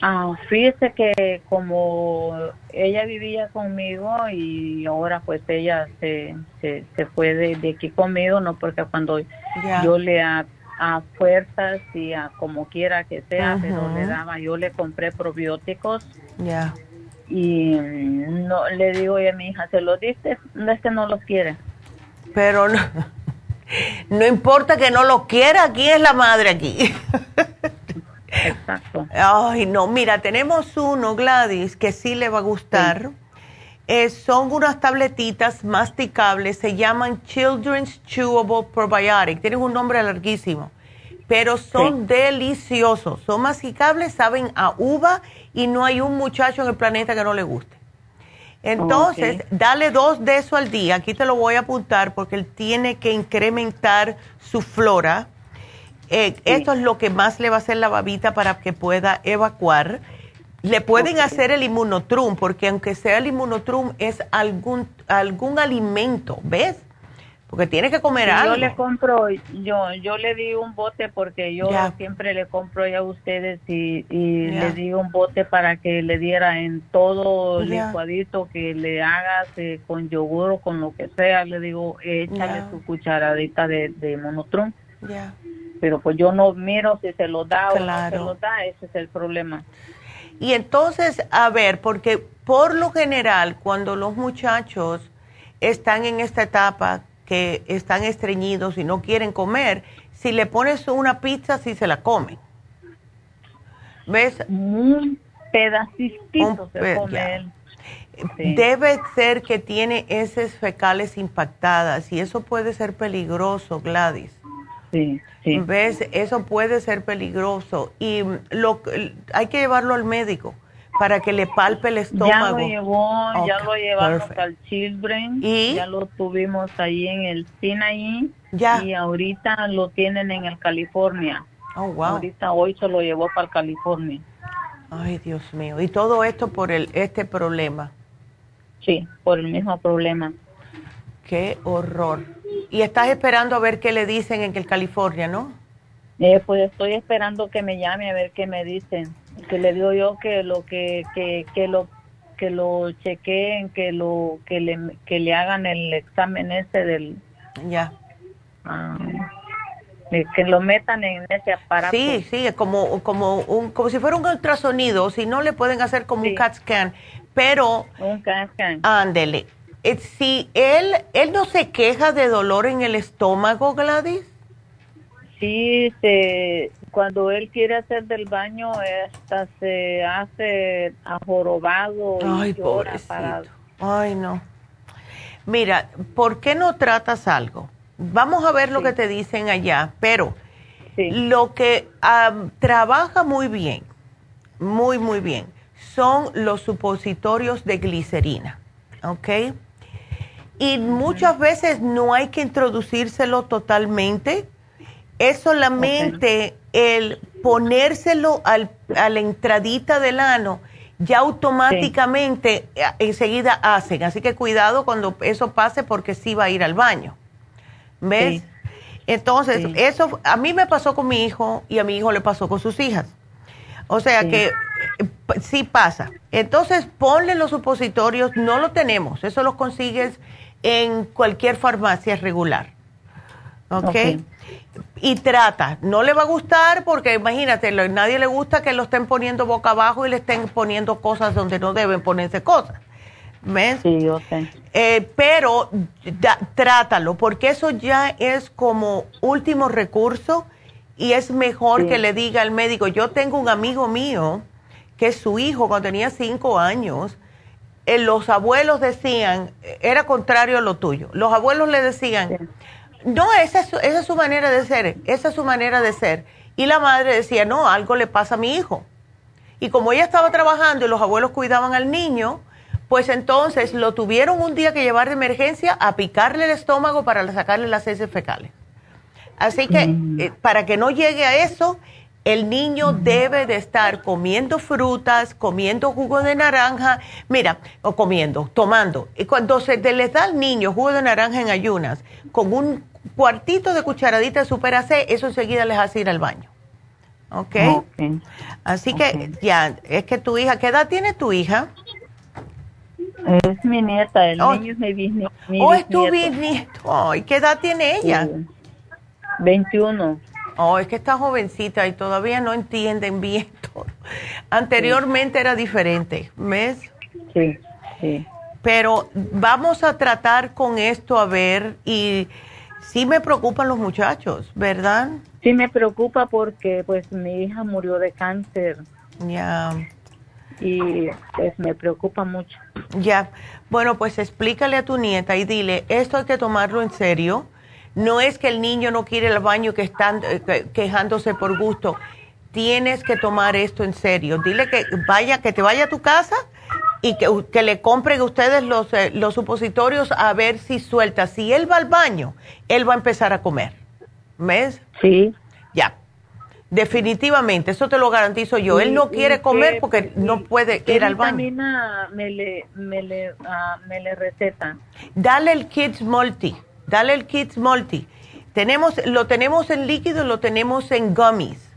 Ah, fíjese que como ella vivía conmigo y ahora pues ella se, se, se fue de, aquí conmigo, no porque cuando yo le a, fuerzas y a como quiera que sea, pero le daba, yo le compré probióticos. Ya. Y no le digo a mi hija, ¿se los diste? Es que no los quiere. Pero no, no importa que no los quiera, aquí es la madre aquí. Exacto. Ay, no, mira, tenemos uno, Gladys, que sí le va a gustar. Eh, son unas tabletitas masticables, se llaman Children's Chewable Probiotic. Tienen un nombre larguísimo, pero son deliciosos. Son masticables, saben a uva y no hay un muchacho en el planeta que no le guste. Entonces, dale dos de eso al día. Aquí te lo voy a apuntar porque él tiene que incrementar su flora eh, esto es lo que más le va a hacer la babita para que pueda evacuar. Le pueden hacer el inmunotrum, porque aunque sea el inmunotrum, es algún, algún alimento, ¿ves? Porque tiene que comer algo. Yo le compro, yo, yo le di un bote porque yo siempre le compro ya a ustedes y, le di un bote para que le diera en todo licuadito que le hagas eh, con yogur o con lo que sea. Le digo, échale su cucharadita de, de monotrum. Ya pero pues yo no miro si se lo da o no se lo da, ese es el problema. Y entonces, a ver, porque por lo general, cuando los muchachos están en esta etapa que están estreñidos y no quieren comer, si le pones una pizza, sí se la comen. ¿Ves? Un pedacito se come Debe ser que tiene heces fecales impactadas y eso puede ser peligroso, Gladys. Sí. ¿Ves? Eso puede ser peligroso y lo, hay que llevarlo al médico para que le palpe el estómago. Ya lo llevó, ya lo llevamos al Children, ¿Y? ya lo tuvimos ahí en el Sinaí ya. y ahorita lo tienen en el California. Oh, wow. Ahorita hoy se lo llevó para el California. Ay, Dios mío. ¿Y todo esto por el este problema? Sí, por el mismo problema. Qué horror. Y estás esperando a ver qué le dicen en el California, ¿no? Eh, pues estoy esperando que me llame a ver qué me dicen. Que le digo yo que lo que que, que lo que lo chequeen, que lo que le que le hagan el examen ese del ya. Ah, que lo metan en ese aparato. Sí, sí, como como un como si fuera un ultrasonido, si no le pueden hacer como un CAT scan, pero un CAT scan. Ándele. Eh, si él, él no se queja de dolor en el estómago, Gladys. Sí, se, cuando él quiere hacer del baño, hasta se hace ajorobado. Ay, pobrecito. Ay, no. Mira, ¿por qué no tratas algo? Vamos a ver lo que te dicen allá, pero lo que trabaja muy bien, muy, muy bien, son los supositorios de glicerina, ¿ok? y muchas veces no hay que introducírselo totalmente, es solamente el ponérselo al, a la entradita del ano, ya automáticamente eh, enseguida hacen. Así que cuidado cuando eso pase porque sí va a ir al baño. ¿Ves? Entonces, eso a mí me pasó con mi hijo y a mi hijo le pasó con sus hijas. O sea que eh, sí pasa. Entonces, ponle los supositorios, no lo tenemos, eso lo consigues en cualquier farmacia regular. ¿Ok? Y trata, no le va a gustar porque imagínate, nadie le gusta que lo estén poniendo boca abajo y le estén poniendo cosas donde no deben ponerse cosas. ¿Ves? Sí, yo sé. Eh, pero trátalo, porque eso ya es como último recurso y es mejor que le diga al médico, yo tengo un amigo mío que su hijo cuando tenía cinco años, eh, los abuelos decían, era contrario a lo tuyo, los abuelos le decían, no, esa es, esa es su manera de ser, esa es su manera de ser. Y la madre decía, no, algo le pasa a mi hijo. Y como ella estaba trabajando y los abuelos cuidaban al niño, pues entonces lo tuvieron un día que llevar de emergencia a picarle el estómago para sacarle las heces fecales. Así que mm. eh, para que no llegue a eso, el niño debe de estar comiendo frutas, comiendo jugo de naranja, mira, o comiendo, tomando. Y cuando se les da al niño jugo de naranja en ayunas, con un cuartito de cucharadita de super AC, eso enseguida les hace ir al baño. ¿Ok? Así que ya, es que tu hija, ¿qué edad tiene tu hija? Es mi nieta, el oh. niño es mi bisnieto. Oh, es tu bisnieto. ¿qué edad tiene ella? 21. Oh, es que está jovencita y todavía no entienden bien todo. Anteriormente era diferente, ¿ves? Sí, sí. Pero vamos a tratar con esto a ver y sí me preocupan los muchachos, ¿verdad? Sí me preocupa porque pues mi hija murió de cáncer. Ya. Y pues me preocupa mucho. Ya. Bueno, pues explícale a tu nieta y dile, esto hay que tomarlo en serio no es que el niño no quiere el baño que están eh, quejándose por gusto. Tienes que tomar esto en serio. Dile que vaya, que te vaya a tu casa y que, que le compren ustedes los, eh, los supositorios a ver si suelta. Si él va al baño, él va a empezar a comer. ¿Ves? Sí. Ya. Definitivamente, eso te lo garantizo yo. él no quiere comer porque no puede ir al baño. me le, me le, uh, me le recetan? Dale el Kids Multi. Dale el Kids Multi. Tenemos, lo tenemos en líquido, lo tenemos en gummies.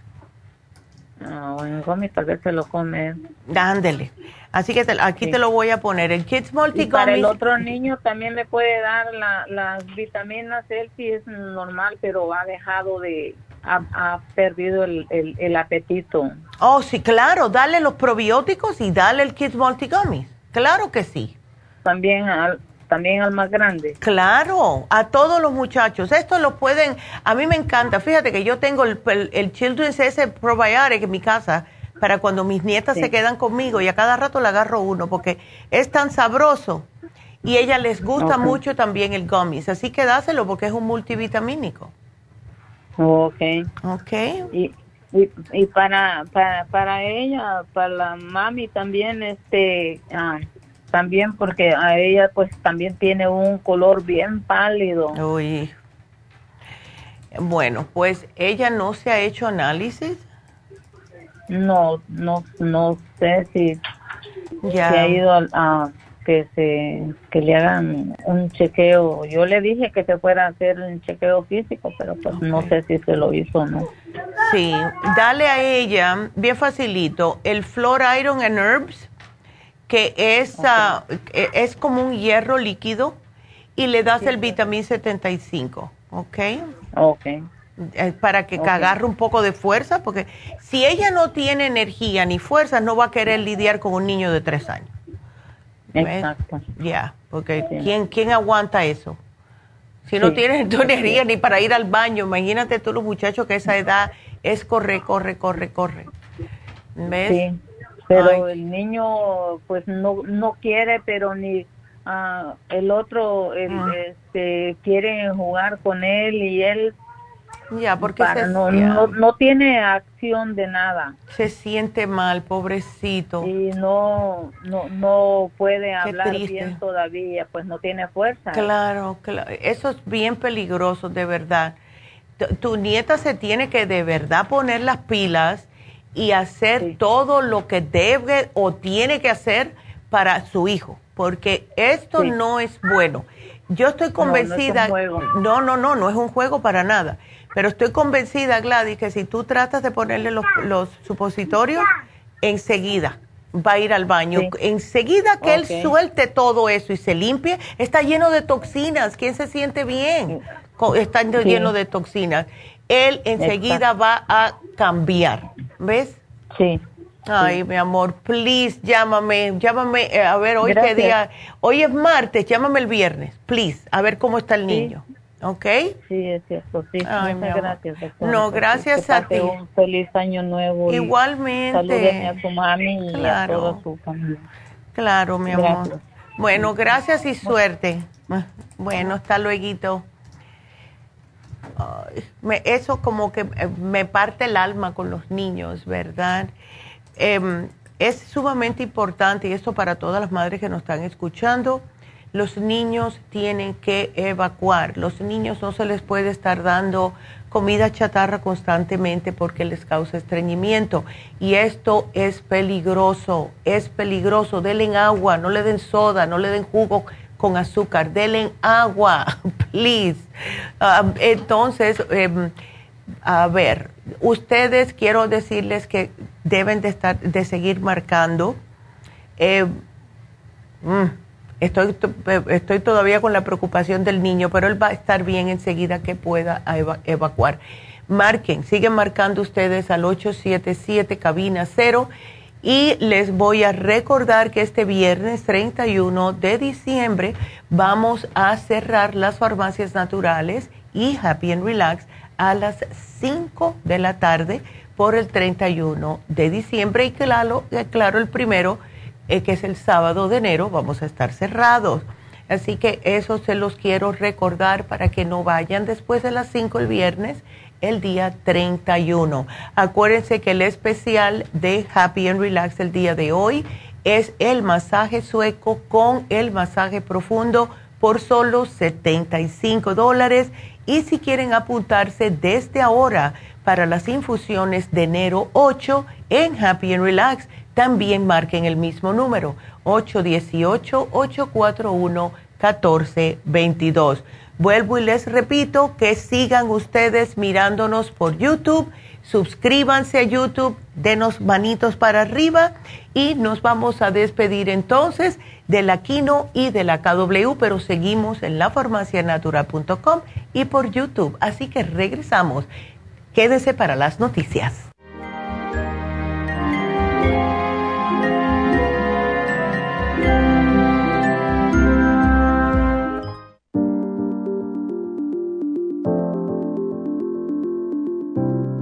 No, en gummies tal vez se lo come. Dándele. Así que aquí te lo voy a poner. El Kids Multi y Para el otro niño también le puede dar las vitaminas. Él sí es normal, pero ha dejado de, ha, perdido el, el, apetito. Oh, sí, claro. Dale los probióticos y dale el Kids Multi Gummies. Claro que sí. También al, también al más grande. Claro, a todos los muchachos. Esto lo pueden, a mí me encanta. Fíjate que yo tengo el, el, Children's ese Probiotic en mi casa para cuando mis nietas se quedan conmigo y a cada rato le agarro uno porque es tan sabroso y a ellas les gusta mucho también el gummies. Así que dáselo porque es un multivitamínico. Ok. Ok. Y, y, para, para, para ella, para la mami también, este... Ah, también porque a ella pues también tiene un color bien pálido. Uy. Bueno, pues ella no se ha hecho análisis. No, no, no sé si, ya. ha ido a, que se que le hagan un chequeo. Yo le dije que se fuera a hacer un chequeo físico, pero pues no sé si se lo hizo o no. Sí, dale a ella, bien facilito, el Flor Iron and Herbs que es, ah, e, es como un hierro líquido y le das el vitamín 75, ¿ok? Ok. Eh, para que agarre un poco de fuerza, porque si ella no tiene energía ni fuerza, no va a querer lidiar con un niño de tres años. Exacto. Ya, porque ¿quién, ¿quién aguanta eso? Si no tienes tu energía ni para ir al baño, imagínate tú los muchachos que a esa edad es corre, corre, corre, corre. ¿Ves? Sí pero el niño pues no no quiere pero ni uh, el otro ah. este quiere jugar con él y él ya porque no, no, no, tiene acción de nada. Se siente mal pobrecito. Y no no no puede hablar bien todavía pues no tiene fuerza. Claro claro eso es bien peligroso de verdad. Tu nieta se tiene que de verdad poner las pilas y hacer todo lo que debe o tiene que hacer para su hijo, porque esto no es bueno. Yo estoy convencida, no, no, no, no, es un juego para nada, pero estoy convencida, Gladys, que si tú tratas de ponerle los, supositorios, enseguida va a ir al baño. Enseguida que él suelte todo eso y se limpie, está lleno de toxinas. ¿Quién se siente bien? Está lleno de toxinas. Él enseguida va a cambiar. ¿Ves? Sí. Ay, mi amor, please, llámame, llámame, eh, a ver, hoy qué día, hoy es martes, llámame el viernes, please, a ver cómo está el niño. ¿Ok? Sí, es cierto, sí. Muchas gracias, doctora. No, gracias a ti. Un feliz año nuevo. Igualmente. Salúdenme a su mami y a toda su familia. Claro, mi amor. Bueno, gracias y suerte. Bueno, hasta luego. Eso como que eh, me parte el alma con los niños, ¿verdad? Em, es sumamente importante, y esto para todas las madres que nos están escuchando, los niños tienen que evacuar. Los niños no se les puede estar dando comida chatarra constantemente porque les causa estreñimiento. Y esto es peligroso, es peligroso. Denle agua, no le den soda, no le den jugo con azúcar, denle agua, please. Um, entonces, em, a ver, ustedes quiero decirles que deben de estar, de seguir marcando. Eh, mm, estoy, estoy todavía con la preocupación del niño, pero él va a estar bien enseguida que pueda evacuar. Marquen, siguen marcando ustedes al 877 cabina 0 y les voy a recordar que este viernes 31 de diciembre vamos a cerrar las farmacias naturales y Happy and Relax a las 5 de la tarde por el 31 de diciembre y claro, eh, claro el primero, eh, que es el sábado de enero, vamos a estar cerrados. Así que eso se los quiero recordar para que no vayan después de las 5 el viernes, el día 31. Acuérdense que el especial de Happy and Relax el día de hoy es el masaje sueco con el masaje profundo por solo 75 dólares y si quieren apuntarse desde ahora para las infusiones de enero 8 en Happy and Relax, también marquen el mismo número, 818-841-1422. Vuelvo y les repito que sigan ustedes mirándonos por YouTube suscríbanse a YouTube, denos manitos para arriba y nos vamos a despedir entonces de la Quino y de la KW, pero seguimos en lafarmacianatural.com y por YouTube. Así que regresamos. Quédese para las noticias.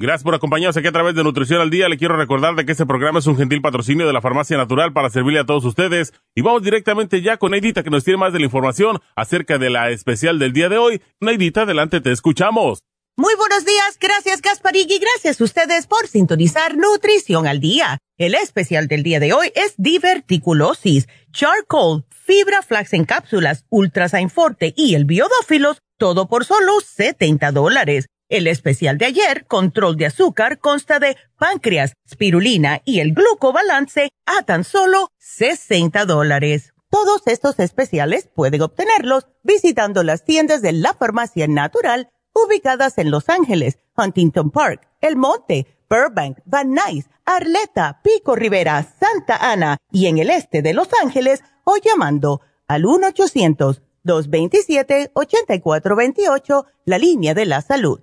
Gracias por acompañarnos aquí a través de Nutrición al Día. Le quiero recordar de que este programa es un gentil patrocinio de la Farmacia Natural para servirle a todos ustedes. Y vamos directamente ya con Neidita que nos tiene más de la información acerca de la especial del día de hoy. Neidita, adelante, te escuchamos. Muy buenos días, gracias Gasparigui, gracias a ustedes por sintonizar Nutrición al Día. El especial del día de hoy es diverticulosis, charcoal, fibra flax en cápsulas, ultrasign forte y el biodófilos, todo por solo 70 dólares. El especial de ayer, control de azúcar, consta de páncreas, spirulina y el glucobalance a tan solo 60 dólares. Todos estos especiales pueden obtenerlos visitando las tiendas de la farmacia natural ubicadas en Los Ángeles, Huntington Park, El Monte, Burbank, Van Nuys, Arleta, Pico Rivera, Santa Ana y en el este de Los Ángeles o llamando al 1-800-227-8428, la línea de la salud.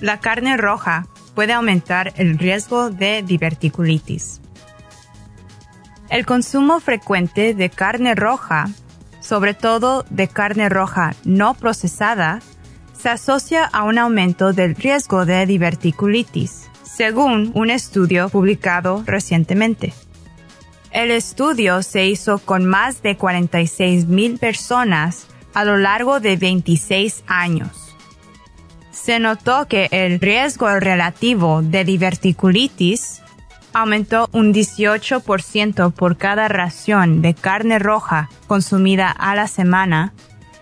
La carne roja puede aumentar el riesgo de diverticulitis. El consumo frecuente de carne roja, sobre todo de carne roja no procesada, se asocia a un aumento del riesgo de diverticulitis, según un estudio publicado recientemente. El estudio se hizo con más de 46 mil personas a lo largo de 26 años se notó que el riesgo relativo de diverticulitis aumentó un 18% por cada ración de carne roja consumida a la semana.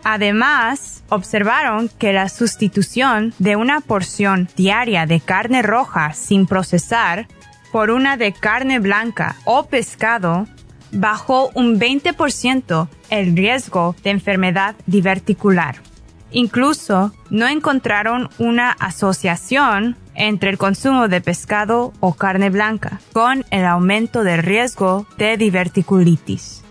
Además, observaron que la sustitución de una porción diaria de carne roja sin procesar por una de carne blanca o pescado bajó un 20% el riesgo de enfermedad diverticular. Incluso no encontraron una asociación entre el consumo de pescado o carne blanca con el aumento del riesgo de diverticulitis.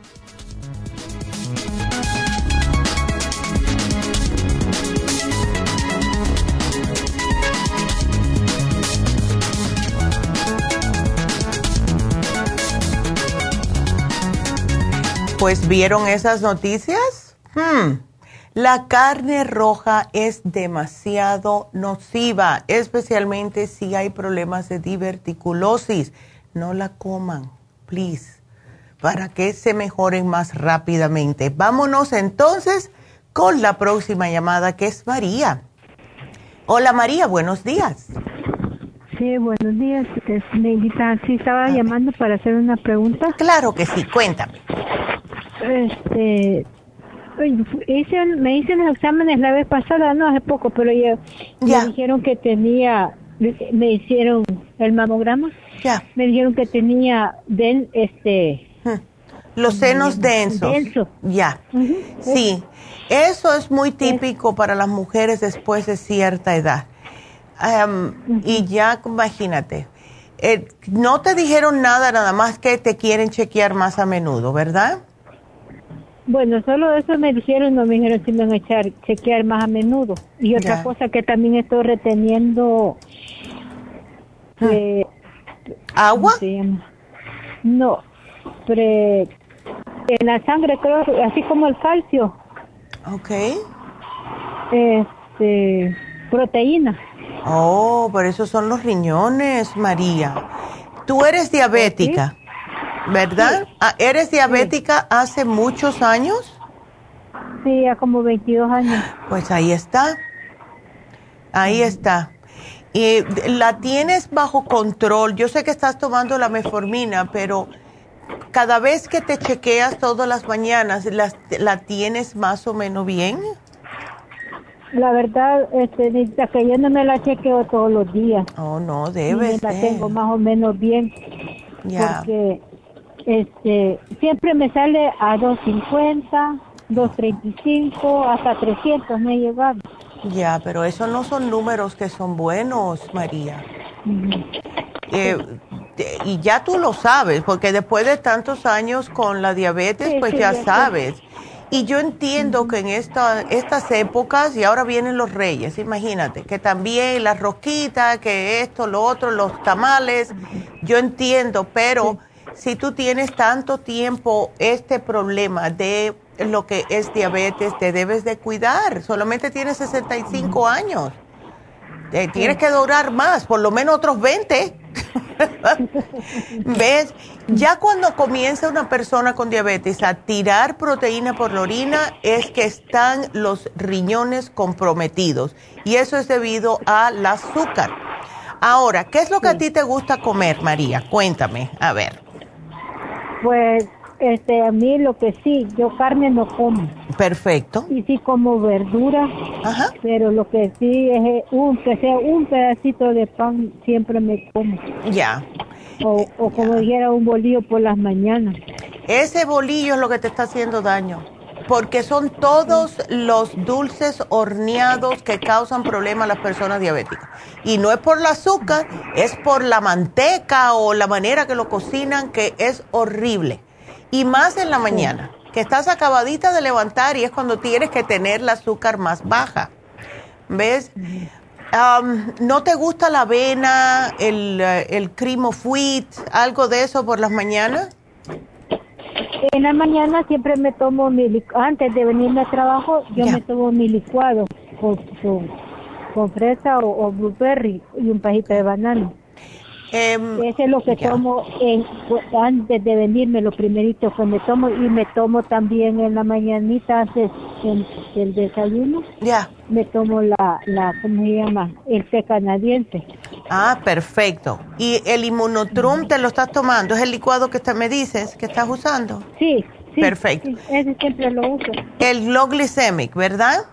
Pues vieron esas noticias. Hmm. La carne roja es demasiado nociva, especialmente si hay problemas de diverticulosis. No la coman, please, para que se mejoren más rápidamente. Vámonos entonces con la próxima llamada que es María. Hola María, buenos días. Sí, buenos días. Neidita, sí estaba llamando para hacer una pregunta. Claro que sí, cuéntame. Este, hice, me hice los exámenes la vez pasada, no hace poco, pero ya, me dijeron que tenía, me hicieron el mamograma. Ya. Me dijeron que tenía den, este los senos densos. Ya. Sí. Eso es muy típico para las mujeres después de cierta edad. Y ya, imagínate, eh, no te dijeron nada, nada más que te quieren chequear más a menudo, ¿verdad? Bueno, solo eso me dijeron, no me dijeron si me van a echar, chequear más a menudo. Y otra cosa que también estoy reteniendo... Ah. ¿Agua? No, pre, en la sangre creo, así como el calcio. Ok. Este, proteína. Oh, por eso son los riñones, María. ¿Tú eres diabética? ¿Verdad? Ah, ¿Eres diabética hace muchos años? Sí, hace como 22 años. Pues ahí está. Ahí está. Y la tienes bajo control. Yo sé que estás tomando la meformina, pero cada vez que te chequeas todas las mañanas, ¿la, la tienes más o menos bien? La verdad, este, que yo no me la chequeo todos los días. Oh, no, debes. la tengo más o menos bien. Ya. Porque este, siempre me sale a 250, 235, hasta 300 me he llegado. Ya, pero esos no son números que son buenos, María. Eh, y ya tú lo sabes, porque después de tantos años con la diabetes, pues ya sabes. Y yo entiendo que en esta, estas épocas, y ahora vienen los reyes, imagínate, que también las rosquitas, que esto, lo otro, los tamales, yo entiendo, pero si tú tienes tanto tiempo este problema de lo que es diabetes, te debes de cuidar. Solamente tienes 65 años. tienes que durar más, por lo menos otros 20. ¿Ves? Ya cuando comienza una persona con diabetes a tirar proteína por la orina es que están los riñones comprometidos y eso es debido al azúcar. Ahora, ¿qué es lo que a ti te gusta comer, María? Cuéntame, a ver. Pues este, a mí lo que sí, yo carne no como. Perfecto. Y sí como verdura. Ajá. Pero lo que sí es un, que sea un pedacito de pan siempre me como. Ya. O, o como dijera un bolillo por las mañanas. Ese bolillo es lo que te está haciendo daño. Porque son todos los dulces horneados que causan problemas a las personas diabéticas. Y no es por el azúcar, es por la manteca o la manera que lo cocinan, que es horrible. Y más en la mañana, que estás acabadita de levantar y es cuando tienes que tener el azúcar más baja. ¿Ves? Am, ¿No te gusta la avena, el, eh, el cream of wheat, algo de eso por las mañanas? En la mañana siempre me tomo mi lic- antes de venirme al trabajo, yo me tomo mi licuado con, con, con fresa o, o blueberry y un pajito de banano. Ese es lo que tomo en, antes de venirme, lo primerito que me tomo y me tomo también en la mañanita antes del, del desayuno. Ya. Me tomo la, la, ¿cómo se llama? El té canadiense. Ah, perfecto. ¿Y el inmunotrum te lo estás tomando? ¿Es el licuado que te me dices que estás usando? Sí, sí. Perfecto. sí, ese siempre lo uso. El low glycemic, ¿verdad?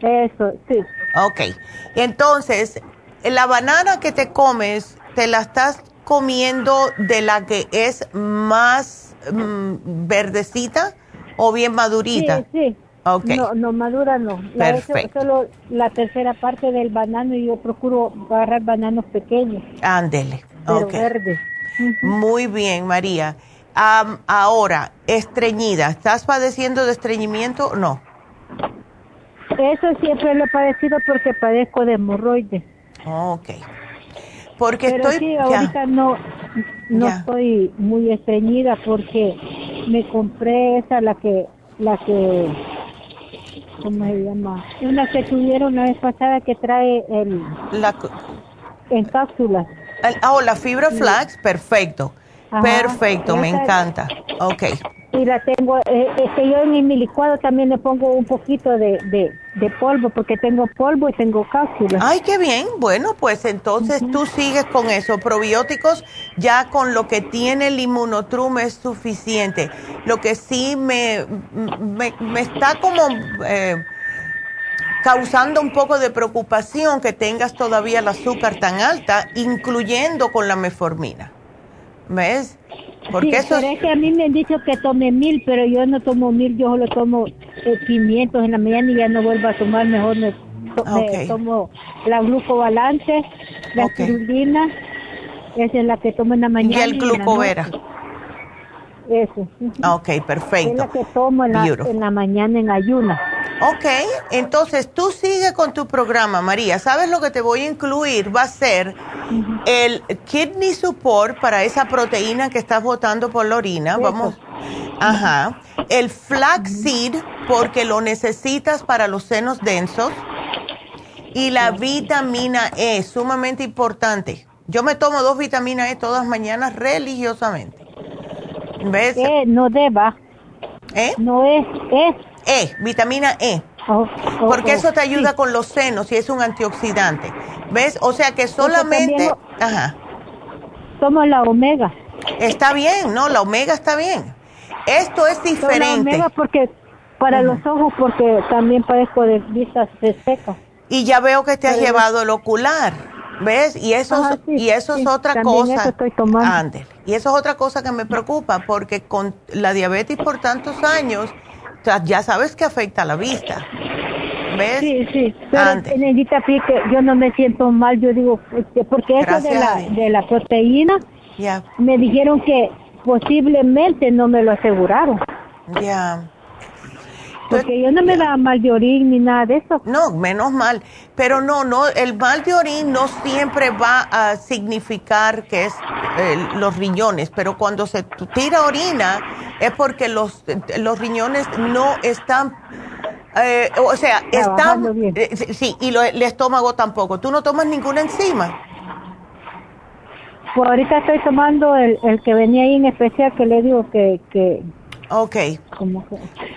Eso, sí. Ok. Entonces, la banana que te comes, ¿te la estás comiendo de la que es más mm, verdecita o bien madurita? Sí, sí. Ok. No, no madura no. La Perfecto. solo la tercera parte del banano y yo procuro agarrar bananos pequeños, Ándele. pero Ok. verdes. Muy bien, María. Ahora, estreñida. ¿Estás padeciendo de estreñimiento o no? Eso siempre lo he padecido porque padezco de hemorroides. Ok. Porque Pero estoy... sí, ya. ahorita no, no Ya. estoy muy estreñida porque me compré esa, la que, la que, ¿cómo se llama? Una que tuvieron una vez pasada que trae el, La, en cápsulas. el- oh, la fibra flax, perfecto. Ajá. Perfecto, me encanta. Ok. Y la tengo, eh, este, yo en mi licuado también le pongo un poquito de, de, de polvo porque tengo polvo y tengo cápsulas. Ay, qué bien. Bueno, pues entonces tú sigues con eso. Probióticos, ya con lo que tiene el inmunotrum es suficiente. Lo que sí me, me, me está como eh, causando un poco de preocupación que tengas todavía el azúcar tan alta, incluyendo con la meformina. ¿Ves? Porque sí, eso pero es... que a mí me han dicho que tome mil, pero yo no tomo mil, yo solo tomo eh, 500 en la mañana y ya no vuelvo a tomar, mejor me, to- me tomo la glucobalance, la Ok. espirulina, esa es la que tomo en la mañana. Y el glucovera. noche. Eso. Ok, Es perfecto. la que tomo en la, Beautiful. en la mañana en ayuna. Ok, entonces tú sigue con tu programa, María. ¿Sabes lo que te voy a incluir? Va a ser el kidney support para esa proteína que estás botando por la orina. Vamos. Ajá. El flaxseed porque lo necesitas para los senos densos. Y la vitamina E, sumamente importante. Yo me tomo dos vitaminas E todas las mañanas religiosamente. ¿Ves? Eh, no deba. ¿Eh? No es, es. E, vitamina E. Oh, oh, Porque oh, eso te ayuda sí. con los senos y es un antioxidante. ¿Ves? O sea que solamente... Ajá. Tomo la omega. Está bien, ¿no? La omega está bien. Esto es la diferente. omega porque para los ojos porque también padezco de vistas resecas. Y ya veo que te has llevado el ocular. ¿Ves? Y eso, Ajá, es- sí, y eso sí, es otra cosa. estoy. Y eso es otra cosa que me preocupa porque con la diabetes por tantos años, ya sabes que afecta la vista. ¿Ves? Sí, sí. Pero yo no me siento mal, yo digo, porque eso de a la, de la proteína, me dijeron que posiblemente no me lo aseguraron. ya. Porque yo no me daba mal de orín ni nada de eso. No, menos mal. Pero no, no, el mal de orín no siempre va a significar que es eh, los riñones, pero cuando se tira orina es porque los, los riñones no están, eh, o sea, están, eh, sí, sí, y lo- el estómago tampoco. ¿Tú no tomas ninguna enzima? Pues ahorita estoy tomando el, el que venía ahí en especial que le digo que, que Ok, como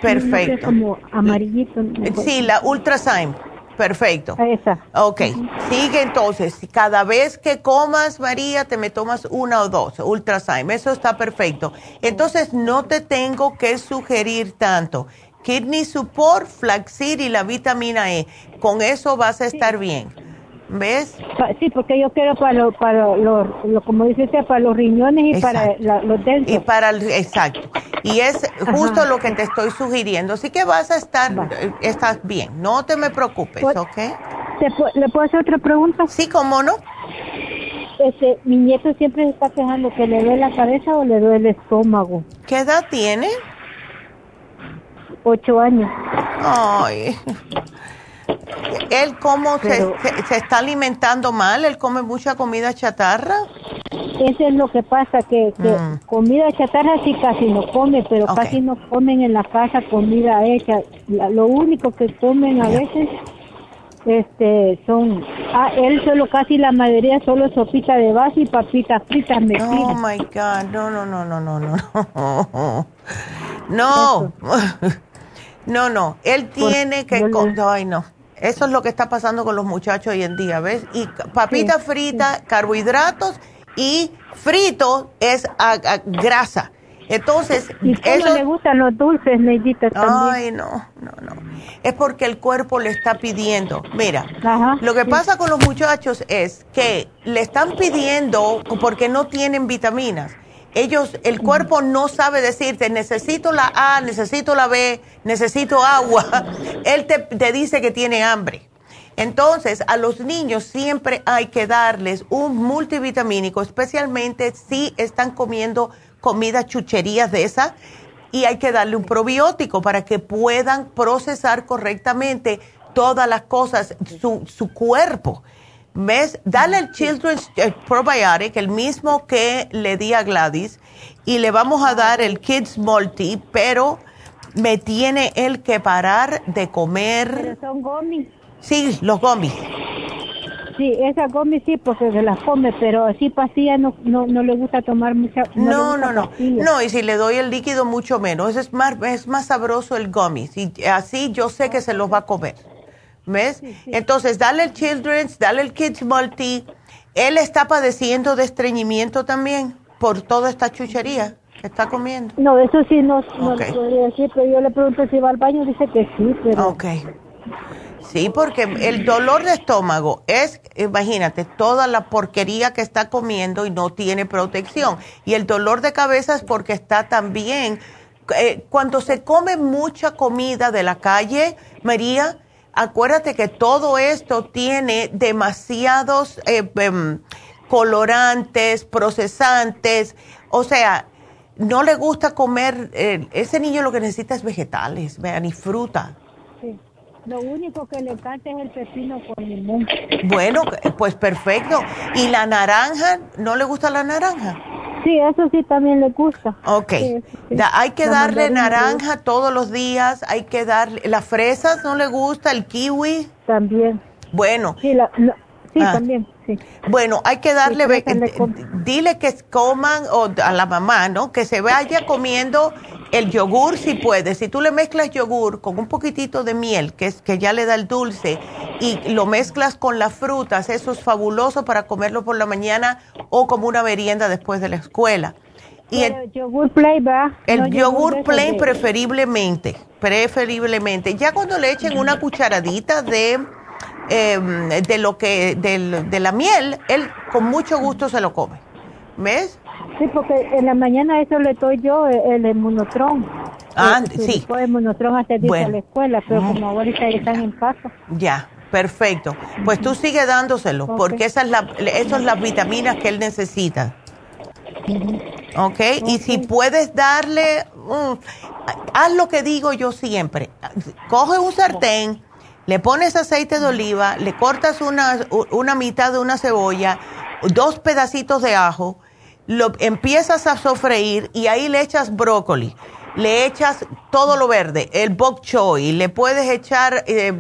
Perfecto. no sé, como amarillito. sí, la Ultrazyme. Perfecto. Esa. Ok, sigue entonces. Cada vez que comas, María, te me tomas una o dos, Ultrazyme. Eso está perfecto. Entonces, no te tengo que sugerir tanto. Kidney Support, Flaxseed y la vitamina E. Con eso vas a estar bien. ¿Ves? Sí, porque yo quiero para, lo, para lo, como dice usted, para los riñones y para los dentos. Y para el, exacto. Y es justo lo que te estoy sugiriendo. Así que vas a estar, eh, estás bien. No te me preocupes, pues, ¿ok? ¿Le puedo hacer otra pregunta? Sí, ¿cómo no? Este, mi nieto siempre se está quejando que le duele la cabeza o le duele el estómago. ¿Qué edad tiene? Ocho años. Ay. ¿Él cómo se, se, está alimentando mal? ¿Él come mucha comida chatarra? Eso es lo que pasa, que, mm. comida chatarra sí casi no come, pero casi no comen en la casa comida hecha. lo único que comen a veces este son ah, él solo casi la mayoría solo sopita de base y papitas fritas Oh my god, no, no, no, no, no, no. No. No, no, él tiene que ay no. Eso es lo que está pasando con los muchachos hoy en día, ¿ves? Y papitas fritas, carbohidratos y frito es grasa. Entonces, ¿Y cómo le gustan los dulces, Neidita, también? Ay, no, no, no. Es porque el cuerpo le está pidiendo. Mira, lo que pasa con los muchachos es que le están pidiendo porque no tienen vitaminas. Ellos, el cuerpo no sabe decirte, necesito la A, necesito la B, necesito agua. Él te, dice que tiene hambre. Entonces, a los niños siempre hay que darles un multivitamínico, especialmente si están comiendo comida chucherías de esa, y hay que darle un probiótico para que puedan procesar correctamente todas las cosas, su, su cuerpo. ¿Ves? Dale el Children's eh, Probiotic, el mismo que le di a Gladys, y le vamos a dar el Kids Multi, pero me tiene él que parar de comer. Pero son gomis. Sí, los gomis. Sí, esa gomis sí, porque se las come, pero así pasilla no, no, no le gusta tomar mucha. No, no, no. No, y si le doy el líquido, mucho menos. Es más, es más sabroso el gomis. Y así yo sé que se los va a comer. ¿Ves? Entonces, dale el Children's, dale el Kids Multi. Él está padeciendo de estreñimiento también por toda esta chuchería que está comiendo. No, eso sí no, no podría decir, pero yo le pregunto si va al baño, dice que sí, pero... Ok. Sí, porque el dolor de estómago es, imagínate, toda la porquería que está comiendo y no tiene protección. Y el dolor de cabeza es porque está también, eh, cuando se come mucha comida de la calle, María, acuérdate que todo esto tiene demasiados eh, em, colorantes, procesantes, o sea, no le gusta comer, eh, ese niño lo que necesita es vegetales, vean, y fruta. Sí. Lo único que le encanta es el pepino con limón. Bueno, pues perfecto. ¿Y la naranja? ¿No le gusta la naranja? Sí, eso sí también le gusta. Ok. hay que darle naranja todos los días, hay que darle... ¿Las fresas no le gusta? ¿El kiwi? También. Bueno. Sí, sí ah. también. Sí. Bueno, hay que darle, dile que coman, o a la mamá, ¿no? Que se vaya comiendo el yogur si puede. Si tú le mezclas yogur con un poquitito de miel, que, es, que ya le da el dulce, y lo mezclas con las frutas, eso es fabuloso para comerlo por la mañana o como una merienda después de la escuela. Y el, yogur plain va. El yogur, plain preferiblemente, preferiblemente. Ya cuando le echen una cucharadita de, em, de lo que, de la miel, él con mucho gusto se lo come. ¿Ves? Sí, porque en la mañana eso le doy yo, el inmunotrón. Ah, sí. El inmunotrón hasta bueno. a la escuela, pero como ahorita están en casa. Ya, perfecto. Pues tú sigue dándoselo, porque esas la, son las vitaminas que él necesita. ¿Ok? Y si puedes darle, mm, haz lo que digo yo siempre. Coge un sartén, le pones aceite de oliva, le cortas una, una mitad de una cebolla, dos pedacitos de ajo, lo empiezas a sofreír y ahí le echas brócoli, le echas todo lo verde, el bok choy, le puedes echar eh,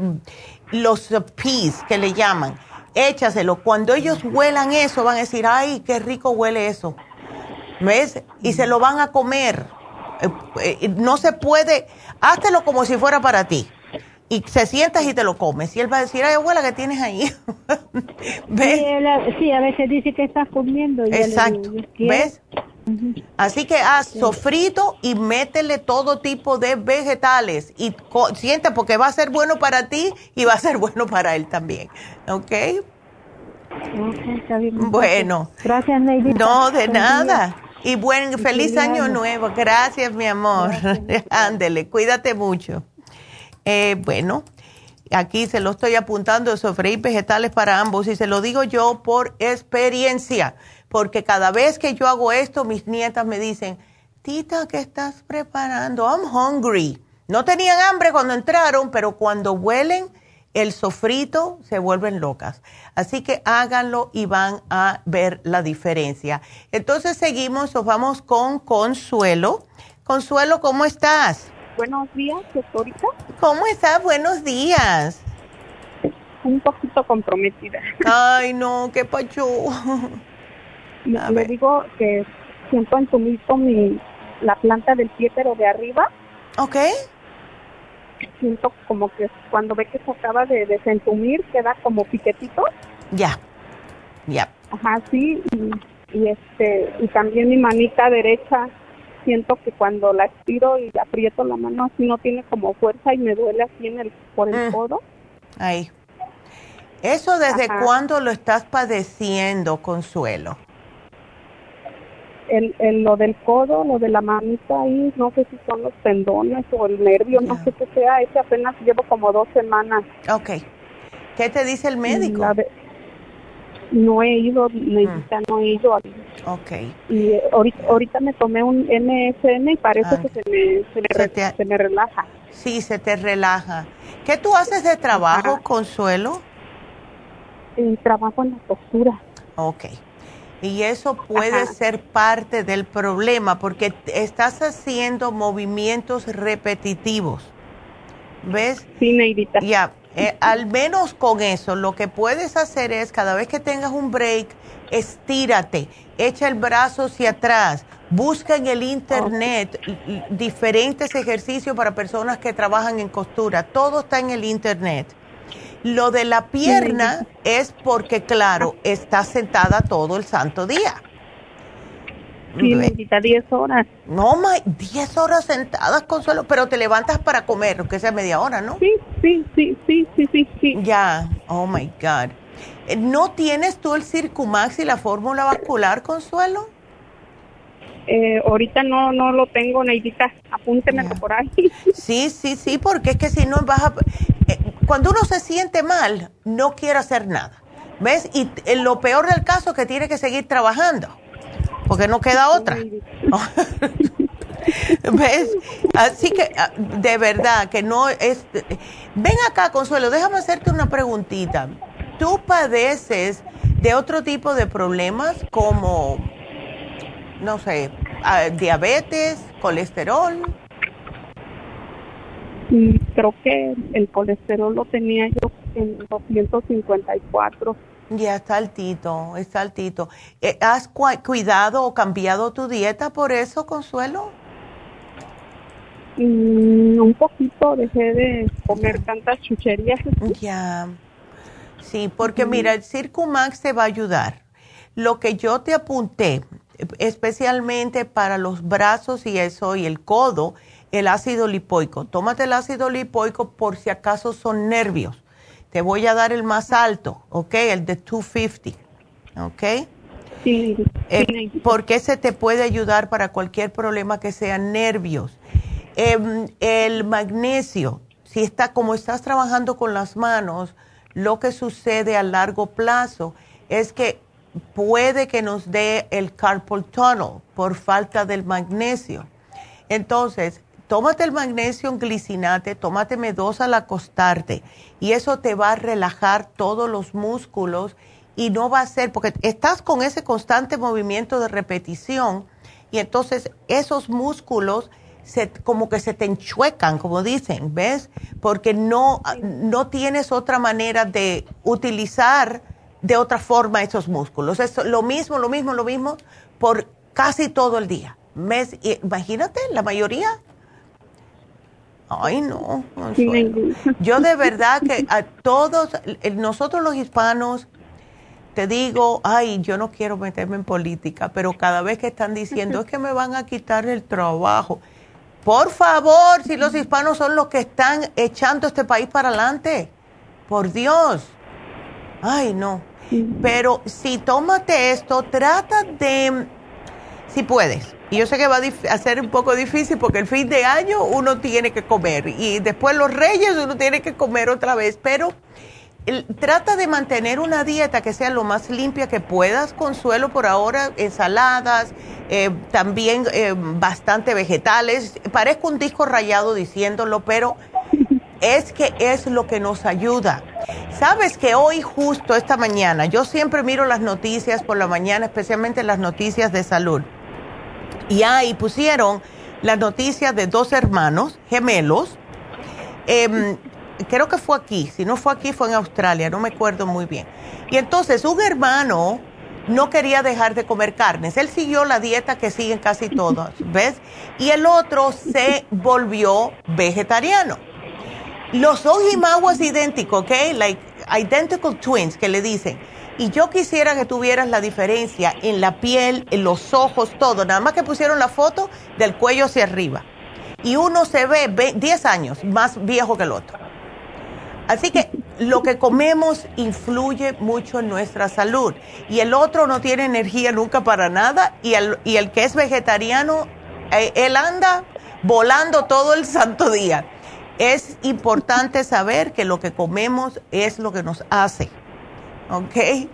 los peas que le llaman, échaselo. Cuando ellos huelan eso, van a decir, ay, qué rico huele eso. ¿Ves? Y se lo van a comer. Eh, eh, no se puede, háztelo como si fuera para ti. Y se sientas y te lo comes. Y él va a decir, ay, abuela, ¿qué tienes ahí? ¿Ves? Sí, a veces dice que estás comiendo. Exacto. ¿Ves? Así que haz sofrito y métele todo tipo de vegetales y siente porque va a ser bueno para ti y va a ser bueno para él también. ¿Ok? bueno. Gracias, Neidita. No, de nada. Y buen, feliz año nuevo. Gracias, mi amor. Ándele, cuídate mucho. Eh, bueno, aquí se lo estoy apuntando, sofreír vegetales para ambos y se lo digo yo por experiencia porque cada vez que yo hago esto, mis nietas me dicen, Tita, ¿qué estás preparando? I'm hungry. No tenían hambre cuando entraron, pero cuando huelen el sofrito se vuelven locas. Así que háganlo y van a ver la diferencia. Entonces seguimos, nos vamos con Consuelo. Consuelo, ¿cómo estás? Buenos días, doctorita. ¿Cómo estás? Buenos días. Un poquito comprometida. Ay, no, qué pacho. le digo que siento entumito mi la planta del pie pero de arriba. Ok. Siento como que cuando ve que se acaba de desentumir queda como piquetito. Ya. Ya. Ajá, sí. Y, este y también mi manita derecha siento que cuando la estiro y aprieto la mano así no tiene como fuerza y me duele así en el por el mm. codo. Ahí. ¿Eso desde cuándo lo estás padeciendo, Consuelo? el, lo del codo, lo de la manita ahí, no sé si son los tendones o el nervio, no sé qué sea, ese apenas llevo como dos semanas. Ok. ¿Qué te dice el médico? No he ido, necesita, no he ido. Ok. Y eh, ahorita, me tomé un MSN y parece que se me, se, me, relaja. Sí, se te relaja. ¿Qué tú haces de trabajo, Consuelo? Eh, trabajo en la postura. Ok. Y eso puede ser parte del problema porque estás haciendo movimientos repetitivos. ¿Ves? Sí, Neidita. Ya, eh, al menos con eso, lo que puedes hacer es cada vez que tengas un break, estírate, echa el brazo hacia atrás, busca en el internet diferentes ejercicios para personas que trabajan en costura. Todo está en el internet. Lo de la pierna es porque, claro, está sentada todo el santo día. Sí, necesita 10 horas. No, 10 horas sentadas, Consuelo, pero te levantas para comer, que sea media hora, ¿no? Sí, sí, sí, sí, sí, sí. Ya, oh my God. Eh, ¿No tienes tú el Circumax y la fórmula vascular, Consuelo? Eh, ahorita no no lo tengo, Neidita. Apúnteme por ahí. Sí, sí, sí, porque es que si no vas a... Eh, cuando uno se siente mal, no quiere hacer nada. ¿Ves? Y lo peor del caso es que tiene que seguir trabajando, porque no queda otra. ¿Ves? Así que, ah, de verdad, que no es... Ven acá, Consuelo, déjame hacerte una preguntita. ¿Tú padeces de otro tipo de problemas como, no sé, ah, diabetes, colesterol? creo que el colesterol lo tenía yo en 254. Ya está altito, está altito. Eh, ¿Has cuidado o cambiado tu dieta por eso, Consuelo? Mm, un poquito, dejé de comer tantas chucherías. Ya, sí, porque mira, el Circumax te va a ayudar. Lo que yo te apunté, especialmente para los brazos y eso y el codo, el ácido lipoico. Tómate el ácido lipoico por si acaso son nervios. Te voy a dar el más alto, ¿ok? El de 250, ¿ok? Sí, eh, porque ese te puede ayudar para cualquier problema que sea nervios. Em, el magnesio, si está como estás trabajando con las manos, lo que sucede a largo plazo es que puede que nos dé el carpal tunnel por falta del magnesio. Entonces, tómate el magnesio en glicinate, tómate M2 al acostarte y eso te va a relajar todos los músculos y no va a ser, porque estás con ese constante movimiento de repetición y entonces esos músculos se, como que se te enchuecan, como dicen, ¿ves? Porque no, no tienes otra manera de utilizar de otra forma esos músculos. Es lo mismo, lo mismo, lo mismo por casi todo el día. ¿Ves? Imagínate, la mayoría Ay, no, Yo de verdad que a todos, nosotros los hispanos, te digo, ay, yo no quiero meterme en política, pero cada vez que están diciendo es que me van a quitar el trabajo. Por favor, si los hispanos son los que están echando este país para adelante, por Dios. Ay, no. Pero si tómate esto, trata de, si puedes, y yo sé que va a ser un poco difícil porque el fin de año uno tiene que comer y después los reyes uno tiene que comer otra vez, pero trata de mantener una dieta que sea lo más limpia que puedas, consuelo por ahora, ensaladas, eh, también eh, bastante vegetales. Parezco un disco rayado diciéndolo, pero es que es lo que nos ayuda. Sabes que hoy justo esta mañana, yo siempre miro las noticias por la mañana, especialmente las noticias de salud. Y ahí pusieron las noticias de dos hermanos gemelos. Em, creo que fue aquí, si no fue aquí fue en Australia, no me acuerdo muy bien. Y entonces un hermano no quería dejar de comer carnes, él siguió la dieta que siguen casi todos, ¿ves? Y el otro se volvió vegetariano. Los ojimaguas idénticos, ¿ok? Like identical twins que le dicen y yo quisiera que tuvieras la diferencia en la piel, en los ojos, todo. Nada más que pusieron la foto del cuello hacia arriba. Y uno se ve 10 años más viejo que el otro. Así que lo que comemos influye mucho en nuestra salud. Y el otro no tiene energía nunca para nada. Y el, y el que es vegetariano, eh, él anda volando todo el santo día. Es importante saber que lo que comemos es lo que nos hace. ¿ok?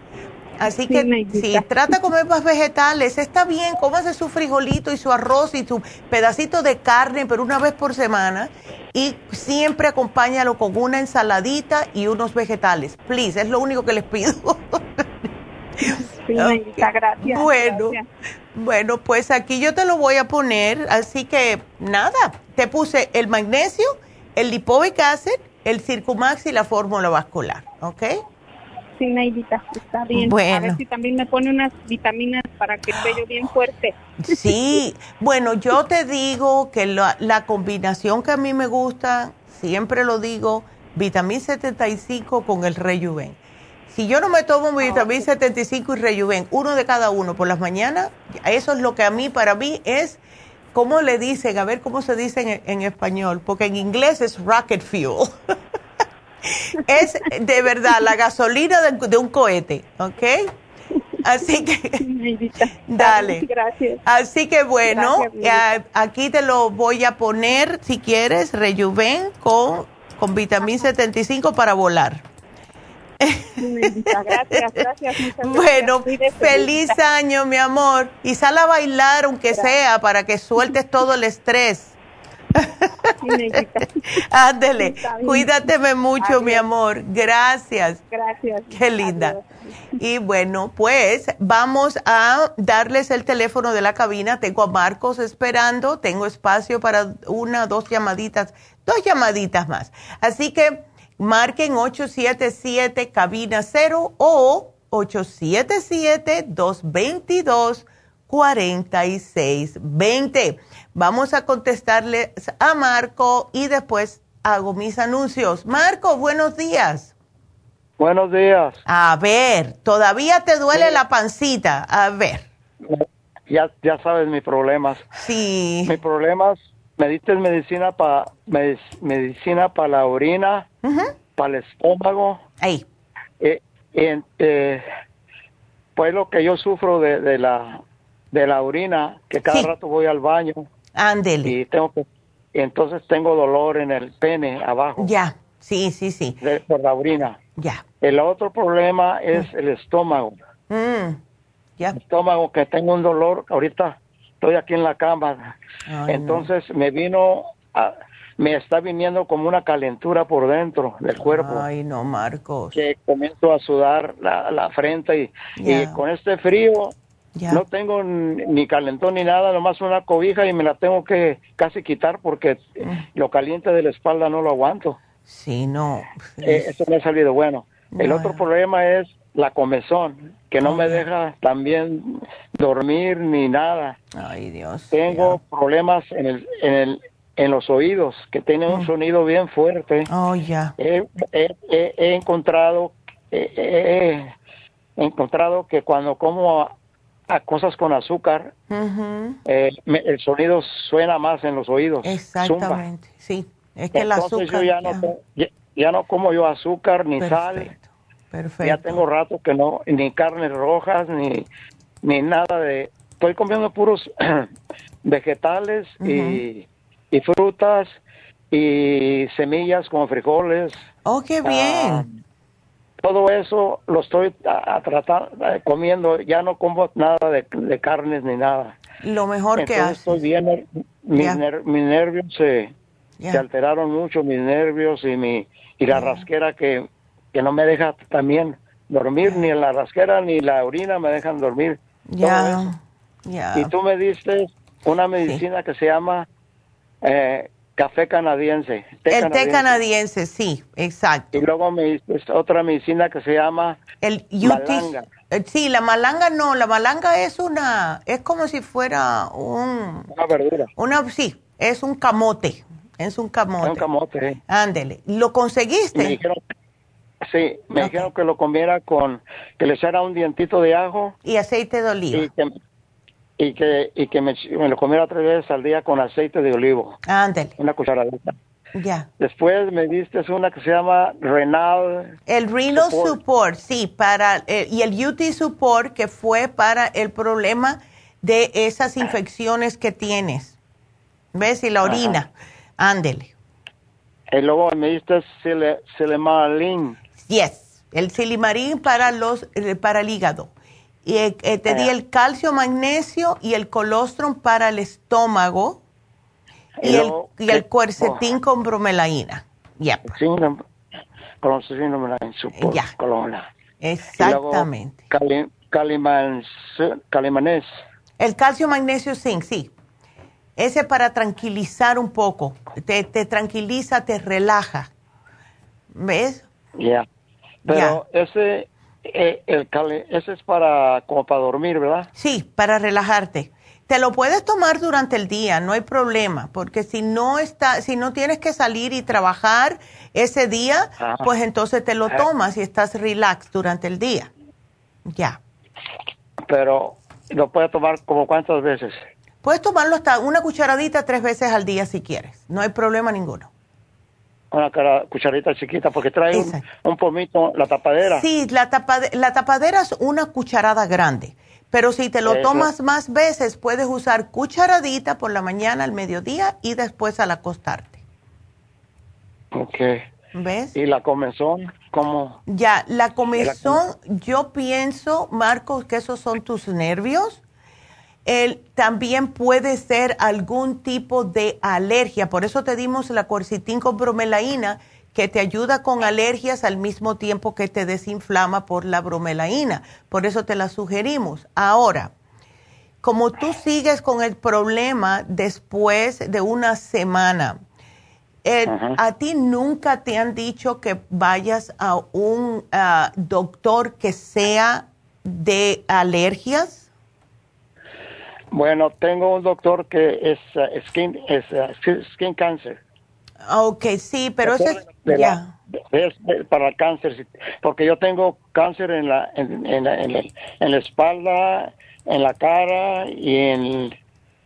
Así que si trata de comer más vegetales, está bien, cómase su frijolito y su arroz y su pedacito de carne, pero una vez por semana. Y siempre acompáñalo con una ensaladita y unos vegetales. Please, es lo único que les pido. Sí, gracias. Bueno, bueno, pues aquí yo te lo voy a poner. Así que nada, te puse el magnesio, el lipoic acid, el circumax y la fórmula vascular, ¿ok? Sí, Naidita, está bien. Bueno. A ver si también me pone unas vitaminas para que esté yo bien fuerte. Sí, bueno, yo te digo que la, la combinación que a mí me gusta, siempre lo digo, vitamina 75 con el rejuven. Si yo no me tomo mi ah, vitamina 75 y rejuven, uno de cada uno por las mañanas, eso es lo que a mí, para mí, es, ¿cómo le dicen? A ver cómo se dice en, en español, porque en inglés es rocket fuel. es de verdad la gasolina de, un cohete, ¿ok? Así que, dale. Gracias. Así que bueno, aquí te lo voy a poner, si quieres, Rejuven con, con vitamina 75 para volar. Gracias, gracias. bueno, feliz año, mi amor. Y sal a bailar, aunque sea, para que sueltes todo el estrés. Ándele, cuídateme mucho, mi amor. Gracias. Gracias. Qué linda. Y bueno, pues vamos a darles el teléfono de la cabina. Tengo a Marcos esperando. Tengo espacio para una, dos llamaditas, dos llamaditas más. Así que marquen 877 cabina 0 o 877 222 4620. Vamos a contestarle a Marco y después hago mis anuncios. Marco, buenos días. Buenos días. A ver, todavía te duele la pancita. A ver. Ya, ya sabes mis problemas. Sí. Mis problemas, me diste medicina para medicina para la orina, para el estómago. Ahí. Eh, eh, pues lo que yo sufro de, de la de la orina, que cada rato voy al baño. Ándele. Y tengo que, entonces tengo dolor en el pene abajo. Ya, sí, sí, sí. por la orina. Ya. El otro problema es el estómago. Mm. Ya. El estómago, que tengo un dolor, ahorita estoy aquí en la cama. entonces me vino, me está viniendo como una calentura por dentro del cuerpo. Ay, no, Marcos. Que comienzo a sudar la, la frente y, y con este frío no tengo ni calentón ni nada, nomás una cobija y me la tengo que casi quitar porque mm. lo caliente de la espalda no lo aguanto. Sí, no. Eh, eso me ha salido bueno. El otro problema es la comezón, que no me deja también dormir ni nada. Ay, Dios. Tengo problemas en el, en el en los oídos, que tiene un mm. sonido bien fuerte. Oh, ya. He, encontrado, he encontrado que cuando como a, cosas con azúcar, eh, el sonido suena más en los oídos. Exactamente, sí. Es que el azúcar. Yo ya, No, ya, no como yo azúcar ni sal. Perfecto. Ya tengo rato que no, ni carnes rojas, ni, ni nada de. Estoy comiendo puros vegetales y y frutas y semillas como frijoles. Oh, qué bien. Ah, todo eso lo estoy a, tratar, comiendo, ya no como nada de, carnes ni nada. Lo mejor que haces. Estoy bien, mis, nervios se, se, alteraron mucho, mis nervios y mi y la rasquera que, que no me deja también dormir, ni la rasquera ni la orina me dejan dormir. Ya. Y tú me diste una medicina que se llama eh, café canadiense. el té canadiense, sí, exacto. Y luego me otra medicina que se llama el malanga. Eh, sí, la malanga no, la malanga es una, es como si fuera un... Una verdura. Una, sí, es un camote, es un camote. un camote. Ándele, ¿lo conseguiste? Me dijeron, sí, me dijeron que lo comiera con, que le echara un dientito de ajo. Y aceite de oliva y que, y que me, lo comiera tres veces al día con aceite de olivo. Ándale. Una cucharadita. Ya. Después me diste una que se llama Renal. El Renal Support, sí, para, eh, y el UT Support que fue para el problema de esas infecciones que tienes. ¿Ves? Y la orina. Ándele. Y luego me diste Silimarín. Yes, el Silimarín para, los, eh, para el hígado. Y eh, eh, te di el calcio, magnesio y el colostrum para el estómago y, el, y el cuercetín con bromelaína. Ya. Con Ya. Exactamente. calimanés. El calcio, magnesio, zinc, sí. Ese para tranquilizar un poco. Te, te tranquiliza, te relaja. ¿Ves? Ya. Pero ese eh, el ese es para como para dormir, ¿verdad? Sí, para relajarte. Te lo puedes tomar durante el día, no hay problema, porque si no está, si no tienes que salir y trabajar ese día, pues entonces te lo tomas y estás relax durante el día. Ya. Pero lo puedes tomar como cuántas veces? Puedes tomarlo hasta una cucharadita tres veces al día si quieres, no hay problema ninguno una cucharita chiquita porque trae un, pomito, la tapadera. Sí, la, la tapadera es una cucharada grande, pero si te lo tomas más veces, puedes usar cucharadita por la mañana, al mediodía y después al acostarte. Ok. ¿Ves? ¿Y la comezón? ¿Cómo? Ya, la comezón, yo pienso, Marcos, que esos son tus nervios él también puede ser algún tipo de alergia. Por eso te dimos la cuercitín con bromelaína, que te ayuda con alergias al mismo tiempo que te desinflama por la bromelaína. Por eso te la sugerimos. Ahora, como tú sigues con el problema después de una semana, eh, ¿a ti nunca te han dicho que vayas a un ah, doctor que sea de alergias? Bueno, tengo un doctor que es uh, skin, es, uh, skin cancer. Ok, sí, pero eso es, ya. es, para el cáncer, porque yo tengo cáncer en la, en, en, en, la espalda, en la cara y en,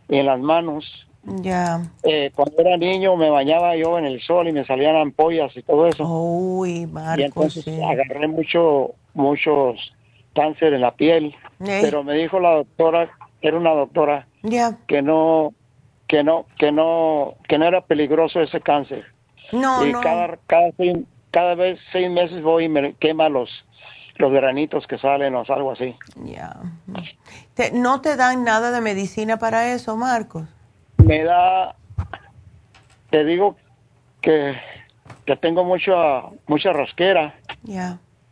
en las manos. Ya. Eh, cuando era niño me bañaba yo en el sol y me salían ampollas y todo eso. Uy, Marco, y entonces agarré mucho, muchos cáncer en la piel. Pero me dijo la doctora era una doctora que no que no que no que no era peligroso ese cáncer. No y cada cada cada vez seis meses voy y me quema los los granitos que salen o algo así. Ya. No te dan nada de medicina para eso Marcos me da te digo que que tengo mucha mucha rasquera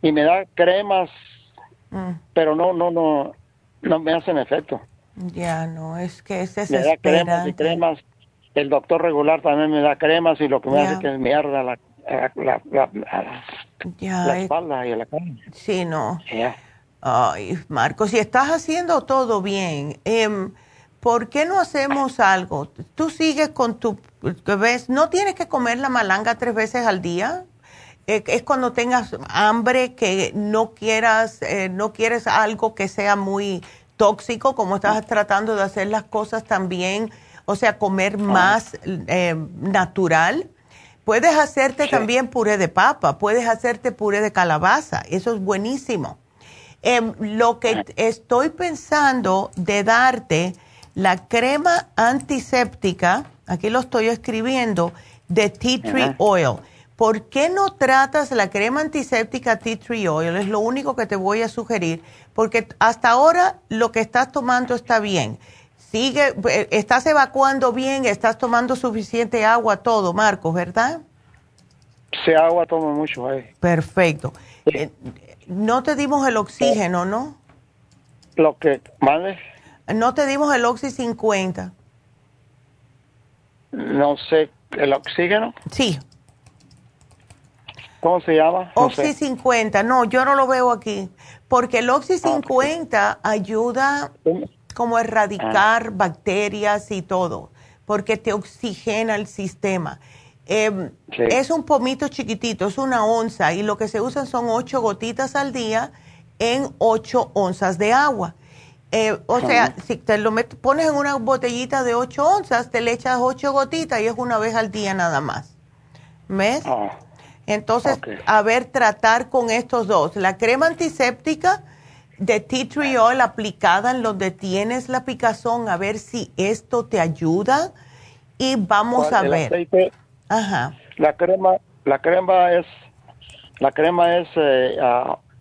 y me da cremas mm. pero no no no no me hacen efecto ya, no, es que es Me da cremas y cremas. El doctor regular también me da cremas y lo que me hace que me arda la, la, la, espalda y la cara. Sí, no. Ay, Marcos, si estás haciendo todo bien, em, ¿por qué no hacemos algo? Tú sigues con tu, ves, no tienes que comer la malanga tres veces al día. Eh, es cuando tengas hambre que no quieras, eh, no quieres algo que sea muy tóxico, como estás tratando de hacer las cosas también, o sea, comer más eh, natural. Puedes hacerte también puré de papa, puedes hacerte puré de calabaza, eso es buenísimo. Em, lo que estoy pensando de darte la crema antiséptica, aquí lo estoy escribiendo, de tea tree oil. ¿Por qué no tratas la crema antiséptica tea tree oil? Es lo único que te voy a sugerir, porque hasta ahora lo que estás tomando está bien. Sigue, eh, estás evacuando bien, estás tomando suficiente agua, todo, Marcos, ¿verdad? Sí, agua tomo mucho. Perfecto. Eh, no te dimos el oxígeno, ¿no? Lo que, ¿vale? No te dimos el Oxy 50. No sé, ¿el oxígeno? Sí. ¿Cómo se llama? Oxy 50, no, yo no lo veo aquí. Porque el Oxy 50 ah, ayuda como a erradicar ah. bacterias y todo, porque te oxigena el sistema. Em, es un pomito chiquitito, es una onza, y lo que se usan son ocho gotitas al día en ocho onzas de agua. Eh, o sea, si te lo pones en una botellita de 8 onzas, te le echas 8 gotitas y es una vez al día nada más. ¿Ves? Ah, Entonces, a ver, tratar con estos dos. La crema antiséptica de tea tree oil aplicada en donde tienes la picazón, a ver si esto te ayuda. Y vamos a ver. Ajá. La crema, la crema es, la crema es eh,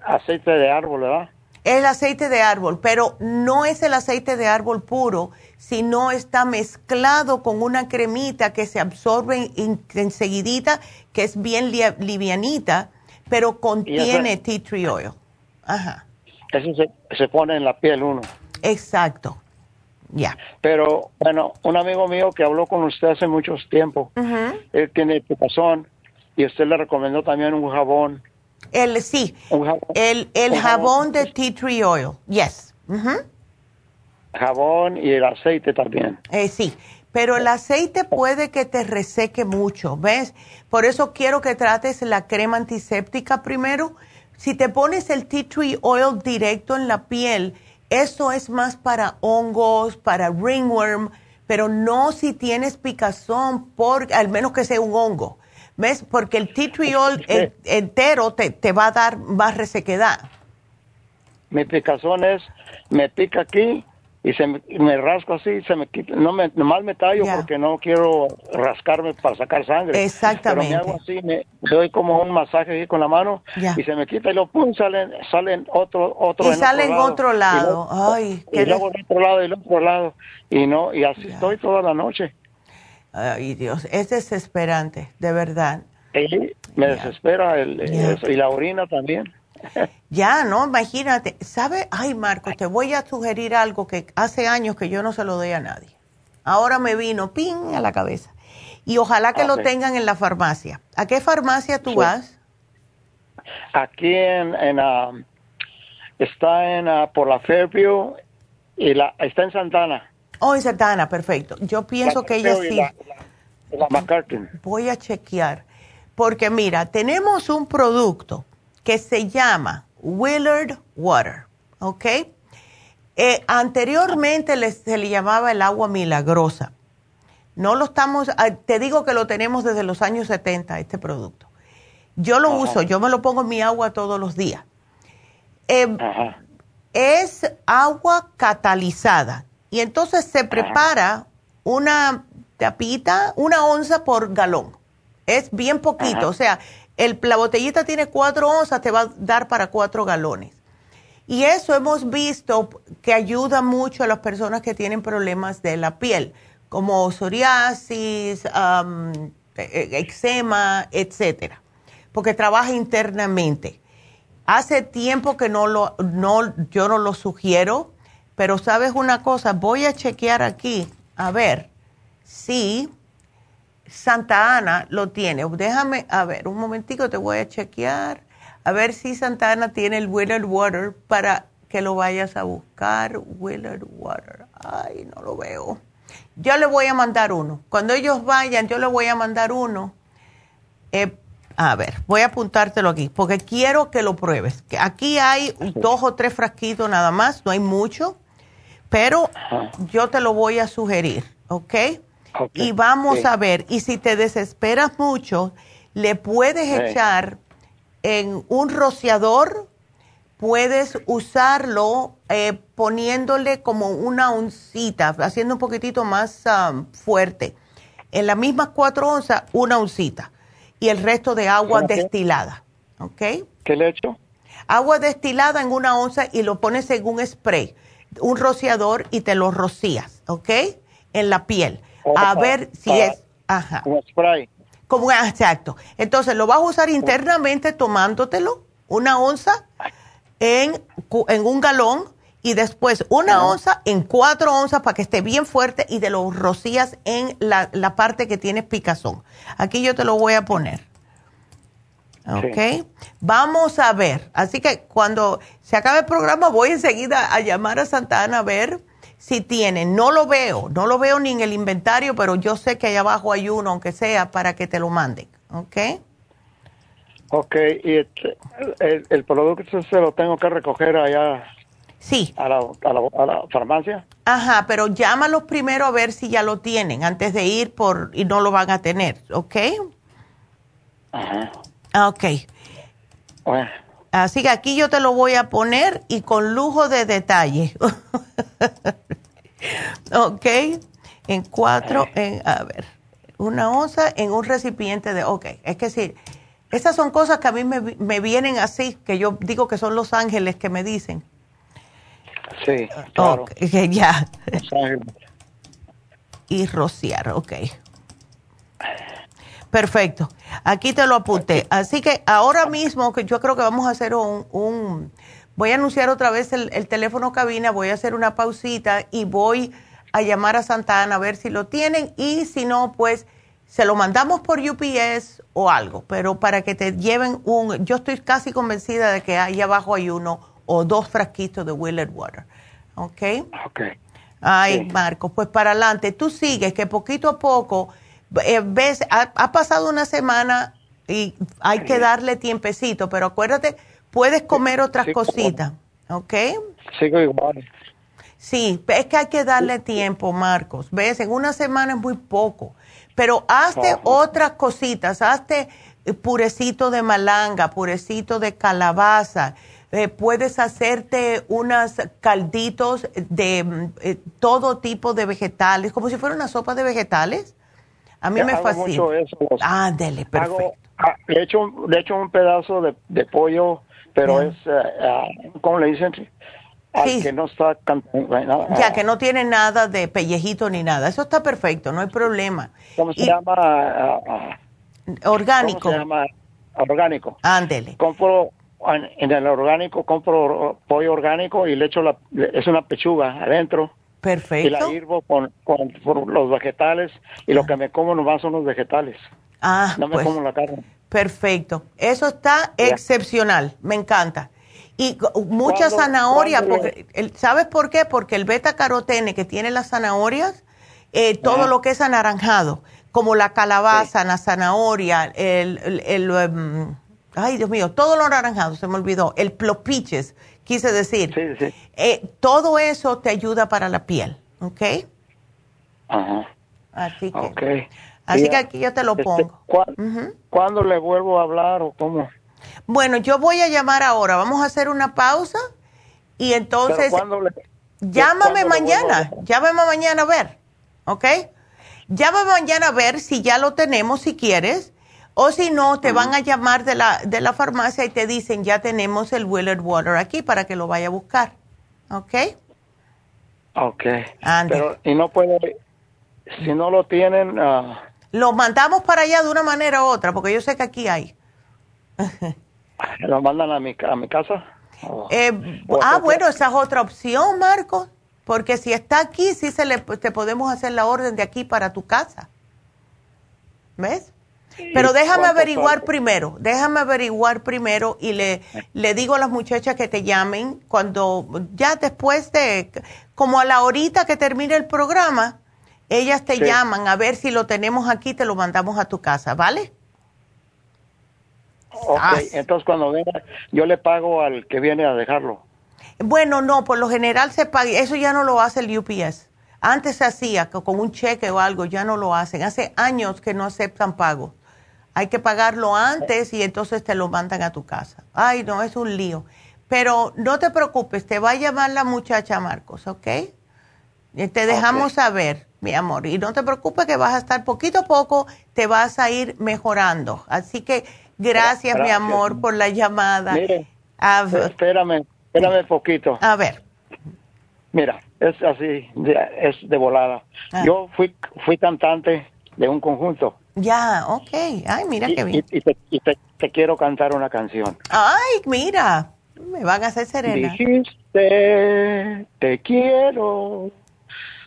aceite de árbol, ¿verdad? el aceite de árbol, pero no es el aceite de árbol puro, sino está mezclado con una cremita que se absorbe enseguidita, que es bien livianita, pero contiene tea tree oil. Ajá. Eso se, pone en la piel uno. Exacto. Ya. Pero, bueno, un amigo mío que habló con usted hace mucho tiempo, él tiene picazón y usted le recomendó también un jabón el, sí, el, el jabón de tea tree oil, yes. Jabón y el aceite también. Eh, sí, pero el aceite puede que te reseque mucho, ¿ves? Por eso quiero que trates la crema antiséptica primero. Si te pones el tea tree oil directo en la piel, eso es más para hongos, para ringworm, pero no si tienes picazón, por, al menos que sea un hongo. ¿Ves? Porque el tea tree oil entero te, te, va a dar más resequedad. Mi picazón es, me pica aquí y se me, me rasco así, se me quita, no me, nomás me tallo porque no quiero rascarme para sacar sangre. Exactamente. Pero me hago así, me, doy como un masaje aquí con la mano y se me quita y lo pum, salen, salen otro, otro Y salen otro lado. Ay, y luego otro lado y el otro lado. Y no, y así estoy toda la noche. Ay, Dios, es desesperante, de verdad. me desespera el, y la orina también. Ya, no, imagínate. ¿Sabe? Ay, Marco, te voy a sugerir algo que hace años que yo no se lo doy a nadie. Ahora me vino ping a la cabeza. Y ojalá que lo tengan en la farmacia. ¿A qué farmacia tú vas? Aquí en, en ah, está en ah, por la Fairview y la está en Santana. Oh, en Santana, perfecto. Yo pienso que ella sí. La, Voy a chequear. Porque mira, tenemos un producto que se llama Willard Water, ¿ok? Eh, anteriormente se le llamaba el agua milagrosa. No lo estamos, ah, te digo que lo tenemos desde los años 70, este producto. Yo lo uso, yo me lo pongo en mi agua todos los días. Em, es agua catalizada. Y entonces se prepara una tapita, una onza por galón. Es bien poquito, o sea, el, la botellita tiene cuatro onzas, te va a dar para cuatro galones. Y eso hemos visto que ayuda mucho a las personas que tienen problemas de la piel, como psoriasis, e, e, eczema, etcétera, porque trabaja internamente. Hace tiempo que no lo, no, yo no lo sugiero, pero sabes una cosa, voy a chequear aquí, a ver si Santa Ana lo tiene. Déjame, a ver, un momentico te voy a chequear, a ver si Santa Ana tiene el Willard Water para que lo vayas a buscar. Willard Water, Ay, no lo veo. Yo le voy a mandar uno. Cuando ellos vayan, yo le voy a mandar uno. Eh, a ver, voy a apuntártelo aquí, porque quiero que lo pruebes. Aquí hay dos o tres frasquitos nada más, no hay mucho, pero yo te lo voy a sugerir, ¿ok? Y vamos a ver, y si te desesperas mucho, le puedes echar en un rociador, puedes usarlo eh, poniéndole como una oncita, haciendo un poquitito más um, fuerte. En las mismas cuatro onzas, una oncita. Y el resto de agua destilada. ¿Ok? ¿Qué le echo? Agua destilada en una onza y lo pones en un spray, un rociador y te lo rocías, ¿ok? En la piel. A ver si es... Ajá. Un spray. Como, exacto. Entonces lo vas a usar internamente tomándotelo, una onza en, en un galón y después una onza en cuatro onzas para que esté bien fuerte y te lo rocías en la, la, parte que tienes picazón. Aquí yo te lo voy a poner. ¿Ok? Vamos a ver. Así que cuando se acabe el programa voy enseguida a llamar a Santa Ana a ver si tiene. No lo veo, no lo veo ni en el inventario, pero yo sé que allá abajo hay uno, aunque sea, para que te lo manden. ¿Ok? Ok, y este, el, el producto se lo tengo que recoger allá Sí. A la, a, la, a la, farmacia. Ajá, pero llámalos primero a ver si ya lo tienen antes de ir por y no lo van a tener, ¿ok? Ajá. Ah, ok. Bueno. Así que aquí yo te lo voy a poner y con lujo de detalle. ok. En cuatro, en, a ver, una onza en un recipiente de, ok, es que sí, esas son cosas que a mí me, me vienen así, que yo digo que son los ángeles que me dicen. Sí, claro. ya. y rociar, ok. Perfecto. Aquí te lo apunté. Así que ahora mismo, que yo creo que vamos a hacer un, un voy a anunciar otra vez el, el, teléfono cabina, voy a hacer una pausita y voy a llamar a Santa Ana a ver si lo tienen y si no, pues se lo mandamos por UPS o algo, pero para que te lleven un, yo estoy casi convencida de que ahí abajo hay uno o dos frasquitos de Willard Water. ¿Ok? Ok. Ay, Marcos, pues para adelante. Tú sigues que poquito a poco, eh, ves, ha, pasado una semana y hay que darle tiempecito, pero acuérdate, puedes comer otras cositas. ¿Ok? Sigo igual. Sí, es que hay que darle tiempo, Marcos. ¿Ves? En una semana es muy poco. Pero hazte otras cositas, hazte purecito de malanga, purecito de calabaza, eh, puedes hacerte unos calditos de mm, eh, todo tipo de vegetales, como si fuera una sopa de vegetales. A mí me fascina. Mucho eso. Ah, dele, perfecto. Ah, le, echo, le echo un pedazo de, de pollo, pero es, uh, ¿cómo le dicen? Al que no está ya que no tiene nada de pellejito ni nada eso está perfecto no hay problema cómo se llama orgánico ¿Cómo se llama orgánico ándele compro en el orgánico compro pollo orgánico y le echo la, es una pechuga adentro. Perfecto. Y la sirvo con, con, los vegetales y lo que me como nomás son los vegetales. Ah, no me pues, como la carne. Perfecto. Eso está excepcional. Me encanta. Y mucha zanahoria, porque, ¿sabes por qué? Porque el beta carotene que tiene las zanahorias, eh, todo lo que es anaranjado, como la calabaza, la zanahoria, el, el, el um, ay Dios mío, todo lo naranjado, se me olvidó, el plopiches, quise decir. Sí, sí. Eh, todo eso te ayuda para la piel, ¿ok? Ajá. Así que, okay. así que aquí yo te lo este, pongo. ¿Cuándo le vuelvo a hablar o cómo? Bueno, yo voy a llamar ahora, vamos a hacer una pausa y entonces... llámame mañana, llámame mañana a ver, ¿ok? Llámame mañana a ver si ya lo tenemos, si quieres o si no, te van a llamar de la, de la farmacia y te dicen, ya tenemos el Willard Water aquí para que lo vaya a buscar. ¿Ok? Ok. Pero, y no puede, si no lo tienen... Uh... Lo mandamos para allá de una manera u otra, porque yo sé que aquí hay. ¿Lo mandan a mi, a mi casa? Eh, ah, bueno, esa es otra opción, Marco. Porque si está aquí, sí se le, te podemos hacer la orden de aquí para tu casa. ¿Ves? Pero déjame averiguar primero, déjame averiguar primero y le, le digo a las muchachas que te llamen cuando, ya después de, como a la horita que termine el programa, ellas te llaman a ver si lo tenemos aquí, te lo mandamos a tu casa, ¿vale? Ok, ah. entonces cuando venga, yo le pago al que viene a dejarlo. Bueno, no, por lo general se paga, eso ya no lo hace el UPS. Antes se hacía con un cheque o algo, ya no lo hacen. Hace años que no aceptan pago. Hay que pagarlo antes y entonces te lo mandan a tu casa. Ay, no, es un lío. Pero no te preocupes, te va a llamar la muchacha Marcos, ¿ok? Te dejamos saber, mi amor. Y no te preocupes que vas a estar poquito a poco, te vas a ir mejorando. Así que gracias, mi amor, por la llamada. Mire, espérame, espérame poquito. A ver. Mira, es así, es de volada. Ah. Yo fui, fui cantante de un conjunto. Ya, ok. Ay, mira qué bien. Y, te, quiero cantar una canción. Ay, mira, me van a hacer serena. Dijiste, te quiero,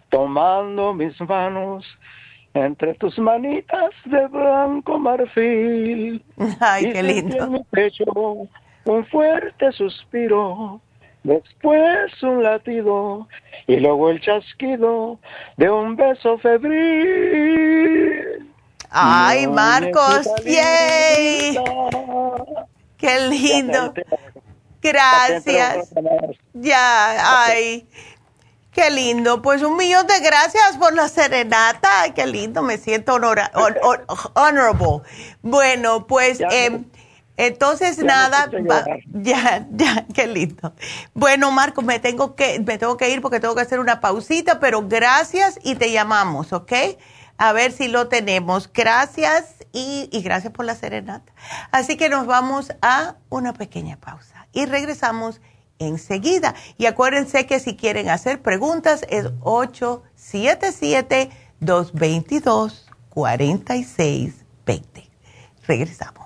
tomando mis manos entre tus manitas de blanco marfil. Ay, qué lindo. En mi pecho un fuerte suspiro, después un latido y luego el chasquido de un beso febril. Ay, Marcos, yay. Qué lindo. Gracias. Ya, ay. Qué lindo. Pues un millón de gracias por la serenata. qué lindo. Me siento honorable. Bueno, pues em, entonces nada. ya, ya, qué lindo. Bueno, Marcos, me tengo que, me tengo que ir porque tengo que hacer una pausita, pero gracias y te llamamos, ¿ok? A ver si lo tenemos. Gracias y, gracias por la serenata. Así que nos vamos a una pequeña pausa y regresamos enseguida. Y acuérdense que si quieren hacer preguntas es 877-222-4620. Regresamos.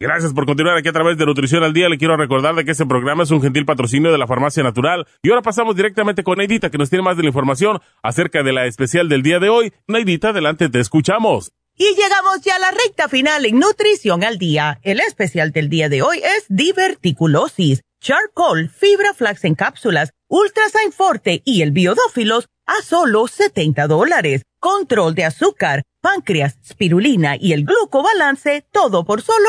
Gracias por continuar aquí a través de Nutrición al Día. Le quiero recordar de que este programa es un gentil patrocinio de la Farmacia Natural. Y ahora pasamos directamente con Neidita, que nos tiene más de la información acerca de la especial del día de hoy. Neidita, adelante, te escuchamos. Y llegamos ya a la recta final en Nutrición al Día. El especial del día de hoy es diverticulosis, charcoal, fibra flax en cápsulas, ultrasign forte y el biodófilos a solo 70 dólares. Control de azúcar, páncreas, spirulina y el glucobalance, todo por solo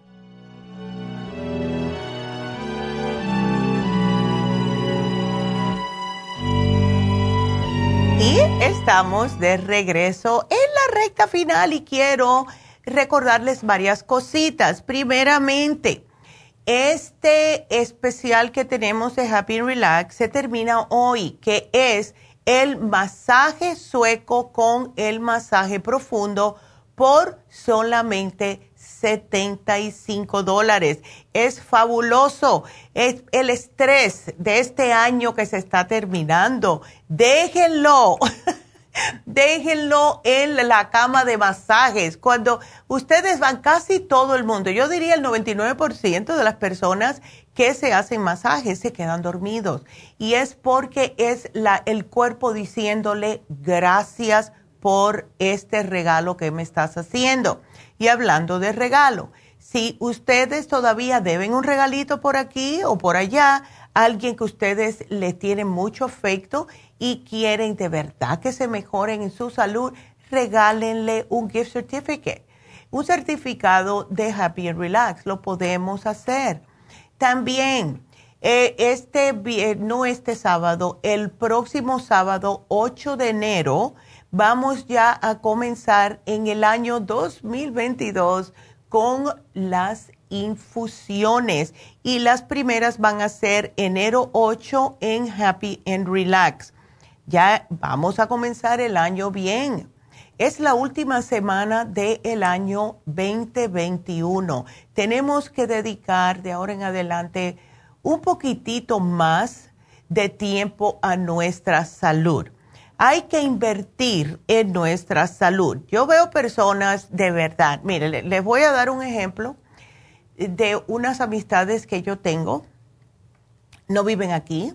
Y estamos de regreso en la recta final y quiero recordarles varias cositas. Primeramente, Este especial que tenemos de Happy Relax se termina hoy, que es el masaje sueco con el masaje profundo por solamente 75 dólares. Es fabuloso. Es el estrés de este año que se está terminando. Déjenlo. Déjenlo en la cama de masajes. Cuando ustedes van, casi todo el mundo, yo diría el 99% de las personas que se hacen masajes se quedan dormidos. Y es porque es la, el cuerpo diciéndole gracias por este regalo que me estás haciendo. Y hablando de regalo, si ustedes todavía deben un regalito por aquí o por allá, alguien que ustedes le tienen mucho afecto y quieren de verdad que se mejoren en su salud, regálenle un gift certificate, un certificado de Happy and Relax. Lo podemos hacer. También, eh, este, no este sábado, el próximo sábado 8 de enero, vamos ya a comenzar en el año 2022 con las infusiones y las primeras van a ser enero 8 en Happy and Relax ya vamos a comenzar el año bien. Es la última semana del año 2021. Tenemos que dedicar de ahora en adelante un poquitito más de tiempo a nuestra salud. Hay que invertir en nuestra salud. Yo veo personas de verdad, mire, les voy a dar un ejemplo de unas amistades que yo tengo. No viven aquí.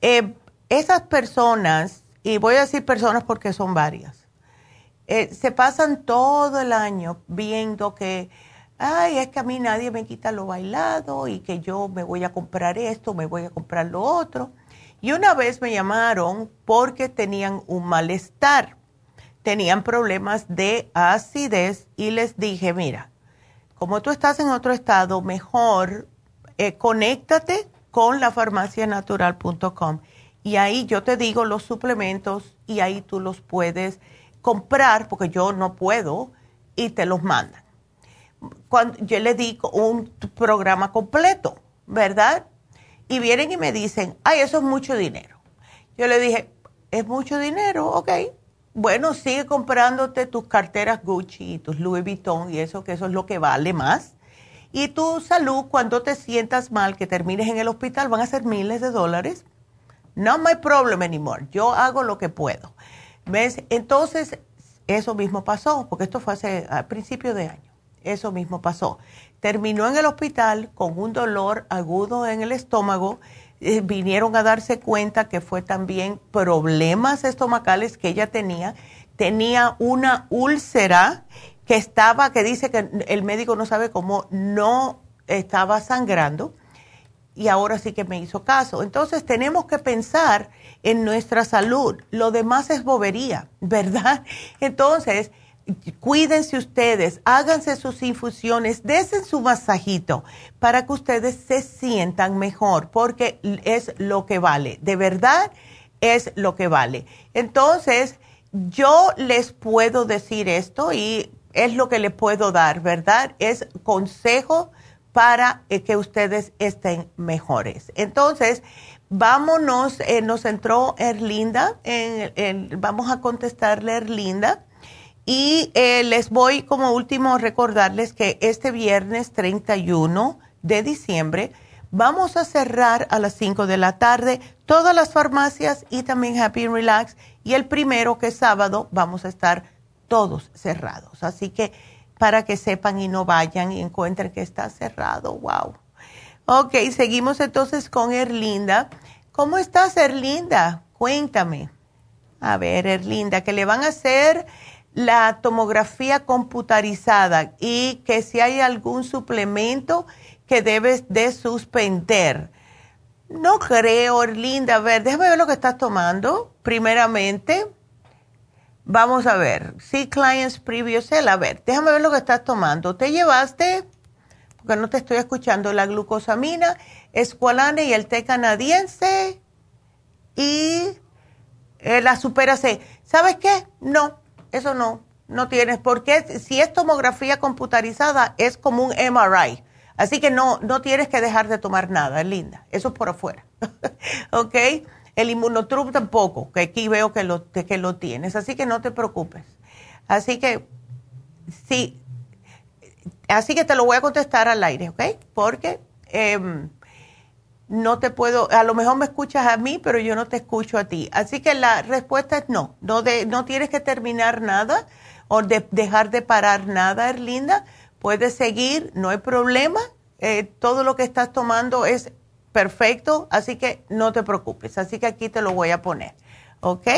Eh, esas personas, y voy a decir personas porque son varias, eh, se pasan todo el año viendo que, ay, es que a mí nadie me quita lo bailado y que yo me voy a comprar esto, me voy a comprar lo otro. Y una vez me llamaron porque tenían un malestar, tenían problemas de acidez y les dije, mira, como tú estás en otro estado, mejor eh, conéctate con la farmacianatural.com y ahí yo te digo los suplementos y ahí tú los puedes comprar porque yo no puedo y te los mandan. Cuando yo le digo un programa completo, ¿verdad? Y vienen y me dicen, ay, eso es mucho dinero. Yo le dije, es mucho dinero, ok. Bueno, sigue comprándote tus carteras Gucci y tus Louis Vuitton y eso, que eso es lo que vale más. Y tu salud, cuando te sientas mal, que termines en el hospital, van a ser miles de dólares no my problem anymore. Yo hago lo que puedo. ¿Ves? Entonces, eso mismo pasó, porque esto fue hace, a principio de año. Eso mismo pasó. Terminó en el hospital con un dolor agudo en el estómago. Eh, vinieron a darse cuenta que fue también problemas estomacales que ella tenía. Tenía una úlcera que estaba, que dice que el médico no sabe cómo no estaba sangrando y ahora sí que me hizo caso. Entonces tenemos que pensar en nuestra salud. Lo demás es bobería, ¿verdad? Entonces, cuídense ustedes, háganse sus infusiones, desen su masajito para que ustedes se sientan mejor, porque es lo que vale. De verdad, es lo que vale. Entonces, yo les puedo decir esto y es lo que le puedo dar, ¿verdad? Es consejo para eh, que ustedes estén mejores. Entonces, vámonos, eh, nos entró Erlinda, en, vamos a contestarle Erlinda. Y eh, les voy como último recordarles que este viernes 31 de diciembre vamos a cerrar a las 5 de la tarde todas las farmacias y también Happy and Relax. Y el primero, que es sábado, vamos a estar todos cerrados. Así que para que sepan y no vayan y encuentren que está cerrado. Wow. Ok, seguimos entonces con Erlinda. ¿Cómo estás, Erlinda? Cuéntame. A ver, Erlinda, que le van a hacer la tomografía computarizada y que si hay algún suplemento que debes de suspender. No creo, Erlinda. A ver, déjame ver lo que estás tomando, primeramente. Vamos a ver. Sí, clients previous A ver, déjame ver lo que estás tomando. ¿Te llevaste? Porque no te estoy escuchando. La glucosamina, escualane y el té canadiense y eh, la supera C. ¿Sabes qué? No, eso no, no tienes. Porque si es tomografía computarizada, es como un MRI. Así que no, no tienes que dejar de tomar nada, linda. Eso es por afuera. ¿Ok? El inmunotrup tampoco, que aquí veo que lo, que lo tienes. Así que no te preocupes. Así que, sí. Así que te lo voy a contestar al aire, ¿ok? Porque em, no te puedo, a lo mejor me escuchas a mí, pero yo no te escucho a ti. Así que la respuesta es no. No, de, no tienes que terminar nada o de, dejar de parar nada, Erlinda puedes seguir, no hay problema. Eh, todo lo que estás tomando es perfecto, así que no te preocupes. Así que aquí te lo voy a poner, ¿ok?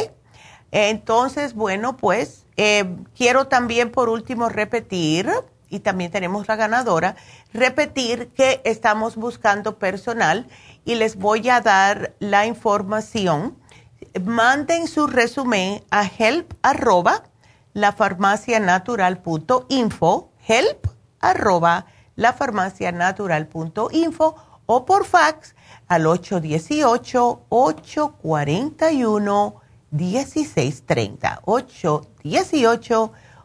Entonces, bueno, pues eh, quiero también por último repetir, y también tenemos la ganadora, repetir que estamos buscando personal y les voy a dar la información. Manden su resumen a help arroba lafarmacianatural.info, help arroba lafarmacianatural.info o por fax al 818-841-1630.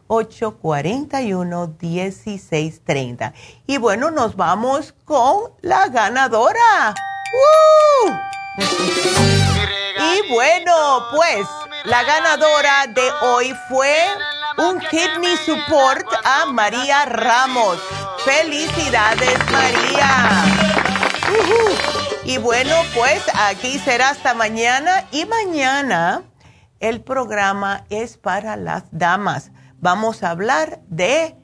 818-841-1630. Y bueno, nos vamos con la ganadora. Y bueno, pues la ganadora de hoy fue un kidney support a María Ramos. Felicidades, María. Y bueno, pues aquí será hasta mañana y mañana el programa es para las damas. Vamos a hablar de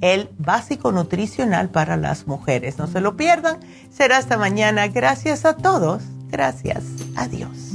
el básico nutricional para las mujeres. No se lo pierdan. Será hasta mañana. Gracias a todos. Gracias. Adiós.